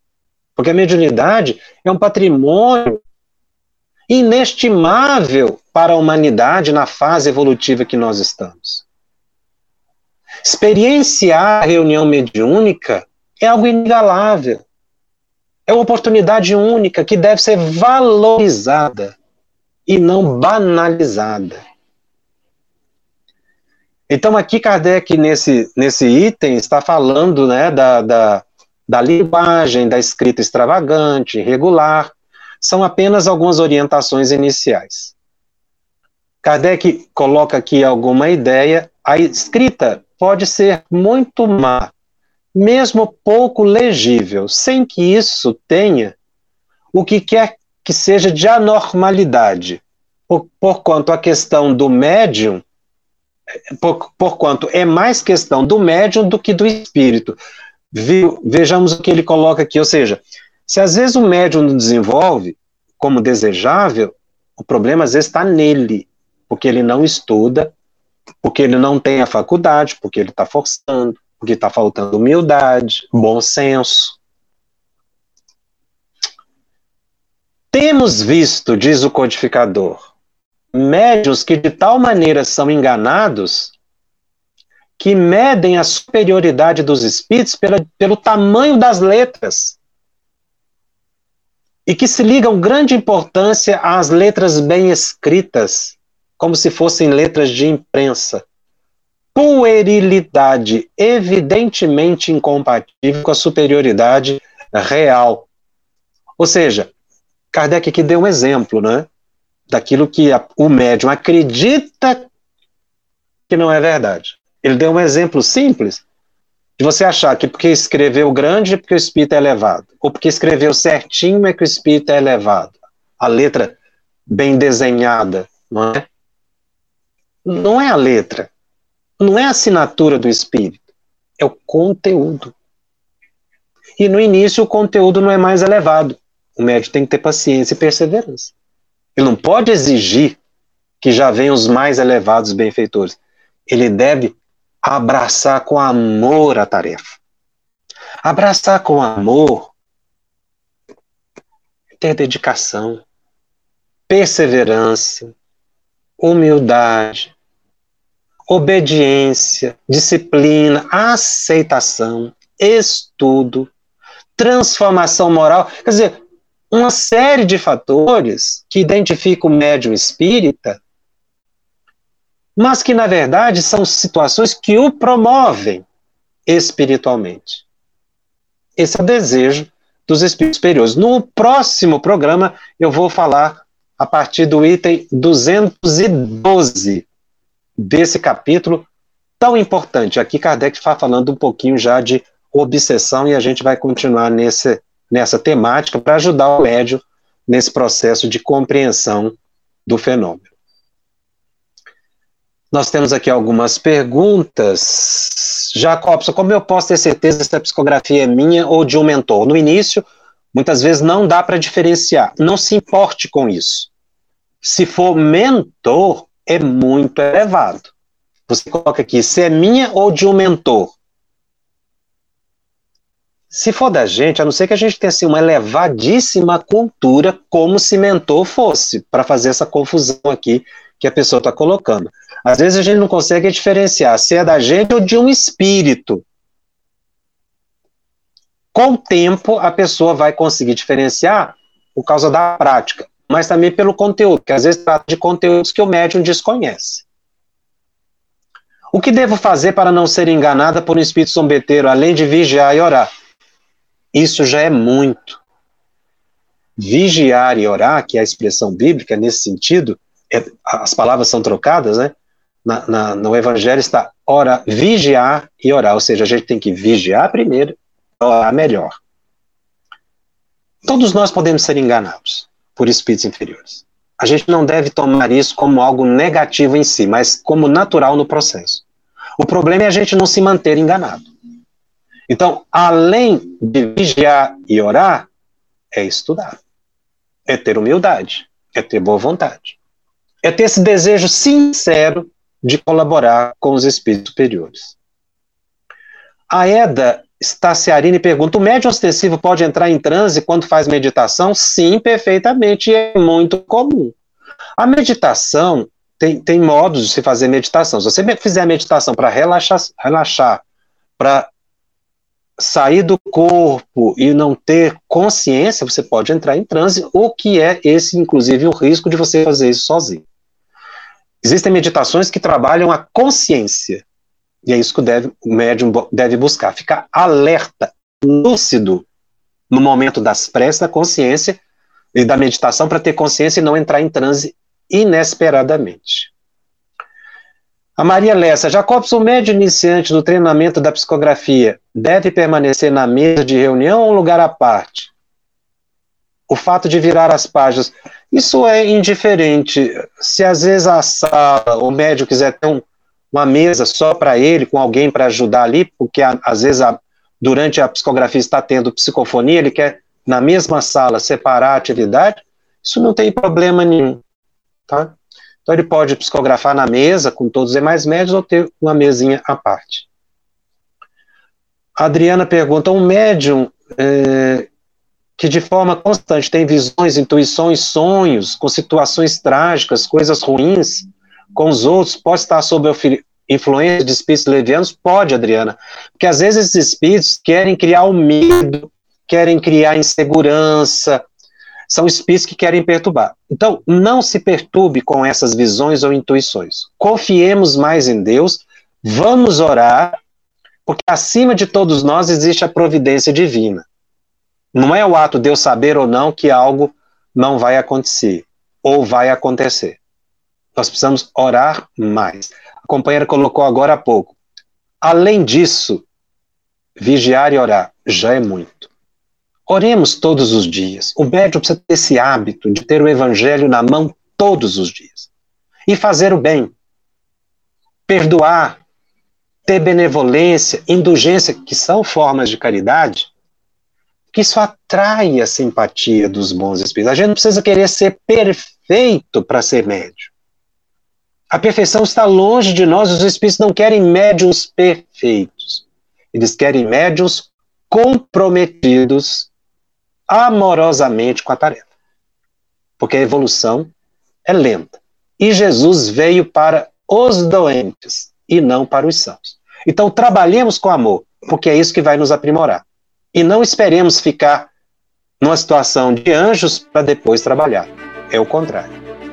Porque a mediunidade é um patrimônio inestimável para a humanidade na fase evolutiva que nós estamos. Experienciar a reunião mediúnica é algo inigualável. É uma oportunidade única que deve ser valorizada e não banalizada. Então, aqui Kardec, nesse, nesse item, está falando né, da, da, da linguagem, da escrita extravagante, irregular, são apenas algumas orientações iniciais. Kardec coloca aqui alguma ideia. A escrita pode ser muito má, mesmo pouco legível, sem que isso tenha o que quer que seja de anormalidade, por, por quanto a questão do médium, por, por quanto é mais questão do médium do que do espírito. Vejamos o que ele coloca aqui, ou seja, se às vezes o médium não desenvolve como desejável, o problema às vezes está nele, porque ele não estuda, porque ele não tem a faculdade, porque ele está forçando, porque está faltando humildade, bom senso. Temos visto, diz o codificador, médios que de tal maneira são enganados que medem a superioridade dos espíritos pela, pelo tamanho das letras e que se ligam grande importância às letras bem escritas, como se fossem letras de imprensa. Puerilidade evidentemente incompatível com a superioridade real. Ou seja, Kardec aqui deu um exemplo, né? Daquilo que a, o médium acredita que não é verdade. Ele deu um exemplo simples de você achar que porque escreveu grande é porque o espírito é elevado, ou porque escreveu certinho é que o espírito é elevado. A letra bem desenhada, não é? Não é a letra, não é a assinatura do espírito, é o conteúdo. E no início o conteúdo não é mais elevado. O médico tem que ter paciência e perseverança. Ele não pode exigir que já venham os mais elevados benfeitores. Ele deve abraçar com amor a tarefa. Abraçar com amor, ter dedicação, perseverança, humildade, obediência, disciplina, aceitação, estudo, transformação moral. Quer dizer, uma série de fatores que identificam o médium espírita, mas que, na verdade, são situações que o promovem espiritualmente. Esse é o desejo dos espíritos superiores. No próximo programa, eu vou falar a partir do item 212 desse capítulo tão importante. Aqui Kardec está falando um pouquinho já de obsessão e a gente vai continuar nesse, nessa temática para ajudar o médio nesse processo de compreensão do fenômeno. Nós temos aqui algumas perguntas. Jacobson, como eu posso ter certeza se a psicografia é minha ou de um mentor? No início, muitas vezes não dá para diferenciar. Não se importe com isso. Se for mentor, é muito elevado. Você coloca aqui se é minha ou de um mentor. Se for da gente, a não ser que a gente tenha assim, uma elevadíssima cultura, como se mentor fosse, para fazer essa confusão aqui que a pessoa está colocando. Às vezes a gente não consegue diferenciar se é da gente ou de um espírito. Com o tempo, a pessoa vai conseguir diferenciar por causa da prática, mas também pelo conteúdo, que às vezes trata de conteúdos que o médium desconhece. O que devo fazer para não ser enganada por um espírito zombeteiro, além de vigiar e orar? Isso já é muito. Vigiar e orar, que é a expressão bíblica nesse sentido, é, as palavras são trocadas, né? Na, na, no Evangelho está ora, vigiar e orar, ou seja, a gente tem que vigiar primeiro, orar melhor. Todos nós podemos ser enganados por espíritos inferiores. A gente não deve tomar isso como algo negativo em si, mas como natural no processo. O problema é a gente não se manter enganado. Então, além de vigiar e orar, é estudar, é ter humildade, é ter boa vontade, é ter esse desejo sincero de colaborar com os espíritos superiores. A Eda Staciarini pergunta: o médium ostensivo pode entrar em transe quando faz meditação? Sim, perfeitamente, é muito comum. A meditação tem, tem modos de se fazer meditação. Se você fizer a meditação para relaxar, relaxar para sair do corpo e não ter consciência, você pode entrar em transe, o que é esse, inclusive, o risco de você fazer isso sozinho. Existem meditações que trabalham a consciência. E é isso que o, deve, o médium deve buscar, ficar alerta, lúcido no momento das preces da consciência e da meditação para ter consciência e não entrar em transe inesperadamente. A Maria Lessa, Jacobson, médio iniciante do treinamento da psicografia, deve permanecer na mesa de reunião ou lugar à parte? O fato de virar as páginas. Isso é indiferente. Se às vezes a sala, o médium quiser ter um, uma mesa só para ele, com alguém para ajudar ali, porque a, às vezes a, durante a psicografia está tendo psicofonia, ele quer na mesma sala separar a atividade, isso não tem problema nenhum. Tá? Então ele pode psicografar na mesa com todos os demais médios ou ter uma mesinha à parte. A Adriana pergunta: um médium é, que de forma constante tem visões, intuições, sonhos, com situações trágicas, coisas ruins com os outros, pode estar sob influência de espíritos levianos? Pode, Adriana. Porque às vezes esses espíritos querem criar o medo, querem criar insegurança, são espíritos que querem perturbar. Então, não se perturbe com essas visões ou intuições. Confiemos mais em Deus, vamos orar, porque acima de todos nós existe a providência divina. Não é o ato de eu saber ou não que algo não vai acontecer, ou vai acontecer. Nós precisamos orar mais. Companheira colocou agora há pouco. Além disso, vigiar e orar já é muito. Oremos todos os dias. O médium precisa ter esse hábito de ter o evangelho na mão todos os dias. E fazer o bem. Perdoar, ter benevolência, indulgência, que são formas de caridade, que isso atrai a simpatia dos bons espíritos. A gente não precisa querer ser perfeito para ser médio. A perfeição está longe de nós, os espíritos não querem médios perfeitos. Eles querem médios comprometidos amorosamente com a tarefa. Porque a evolução é lenta. e Jesus veio para os doentes e não para os sãos. Então, trabalhemos com amor, porque é isso que vai nos aprimorar. E não esperemos ficar numa situação de anjos para depois trabalhar. É o contrário.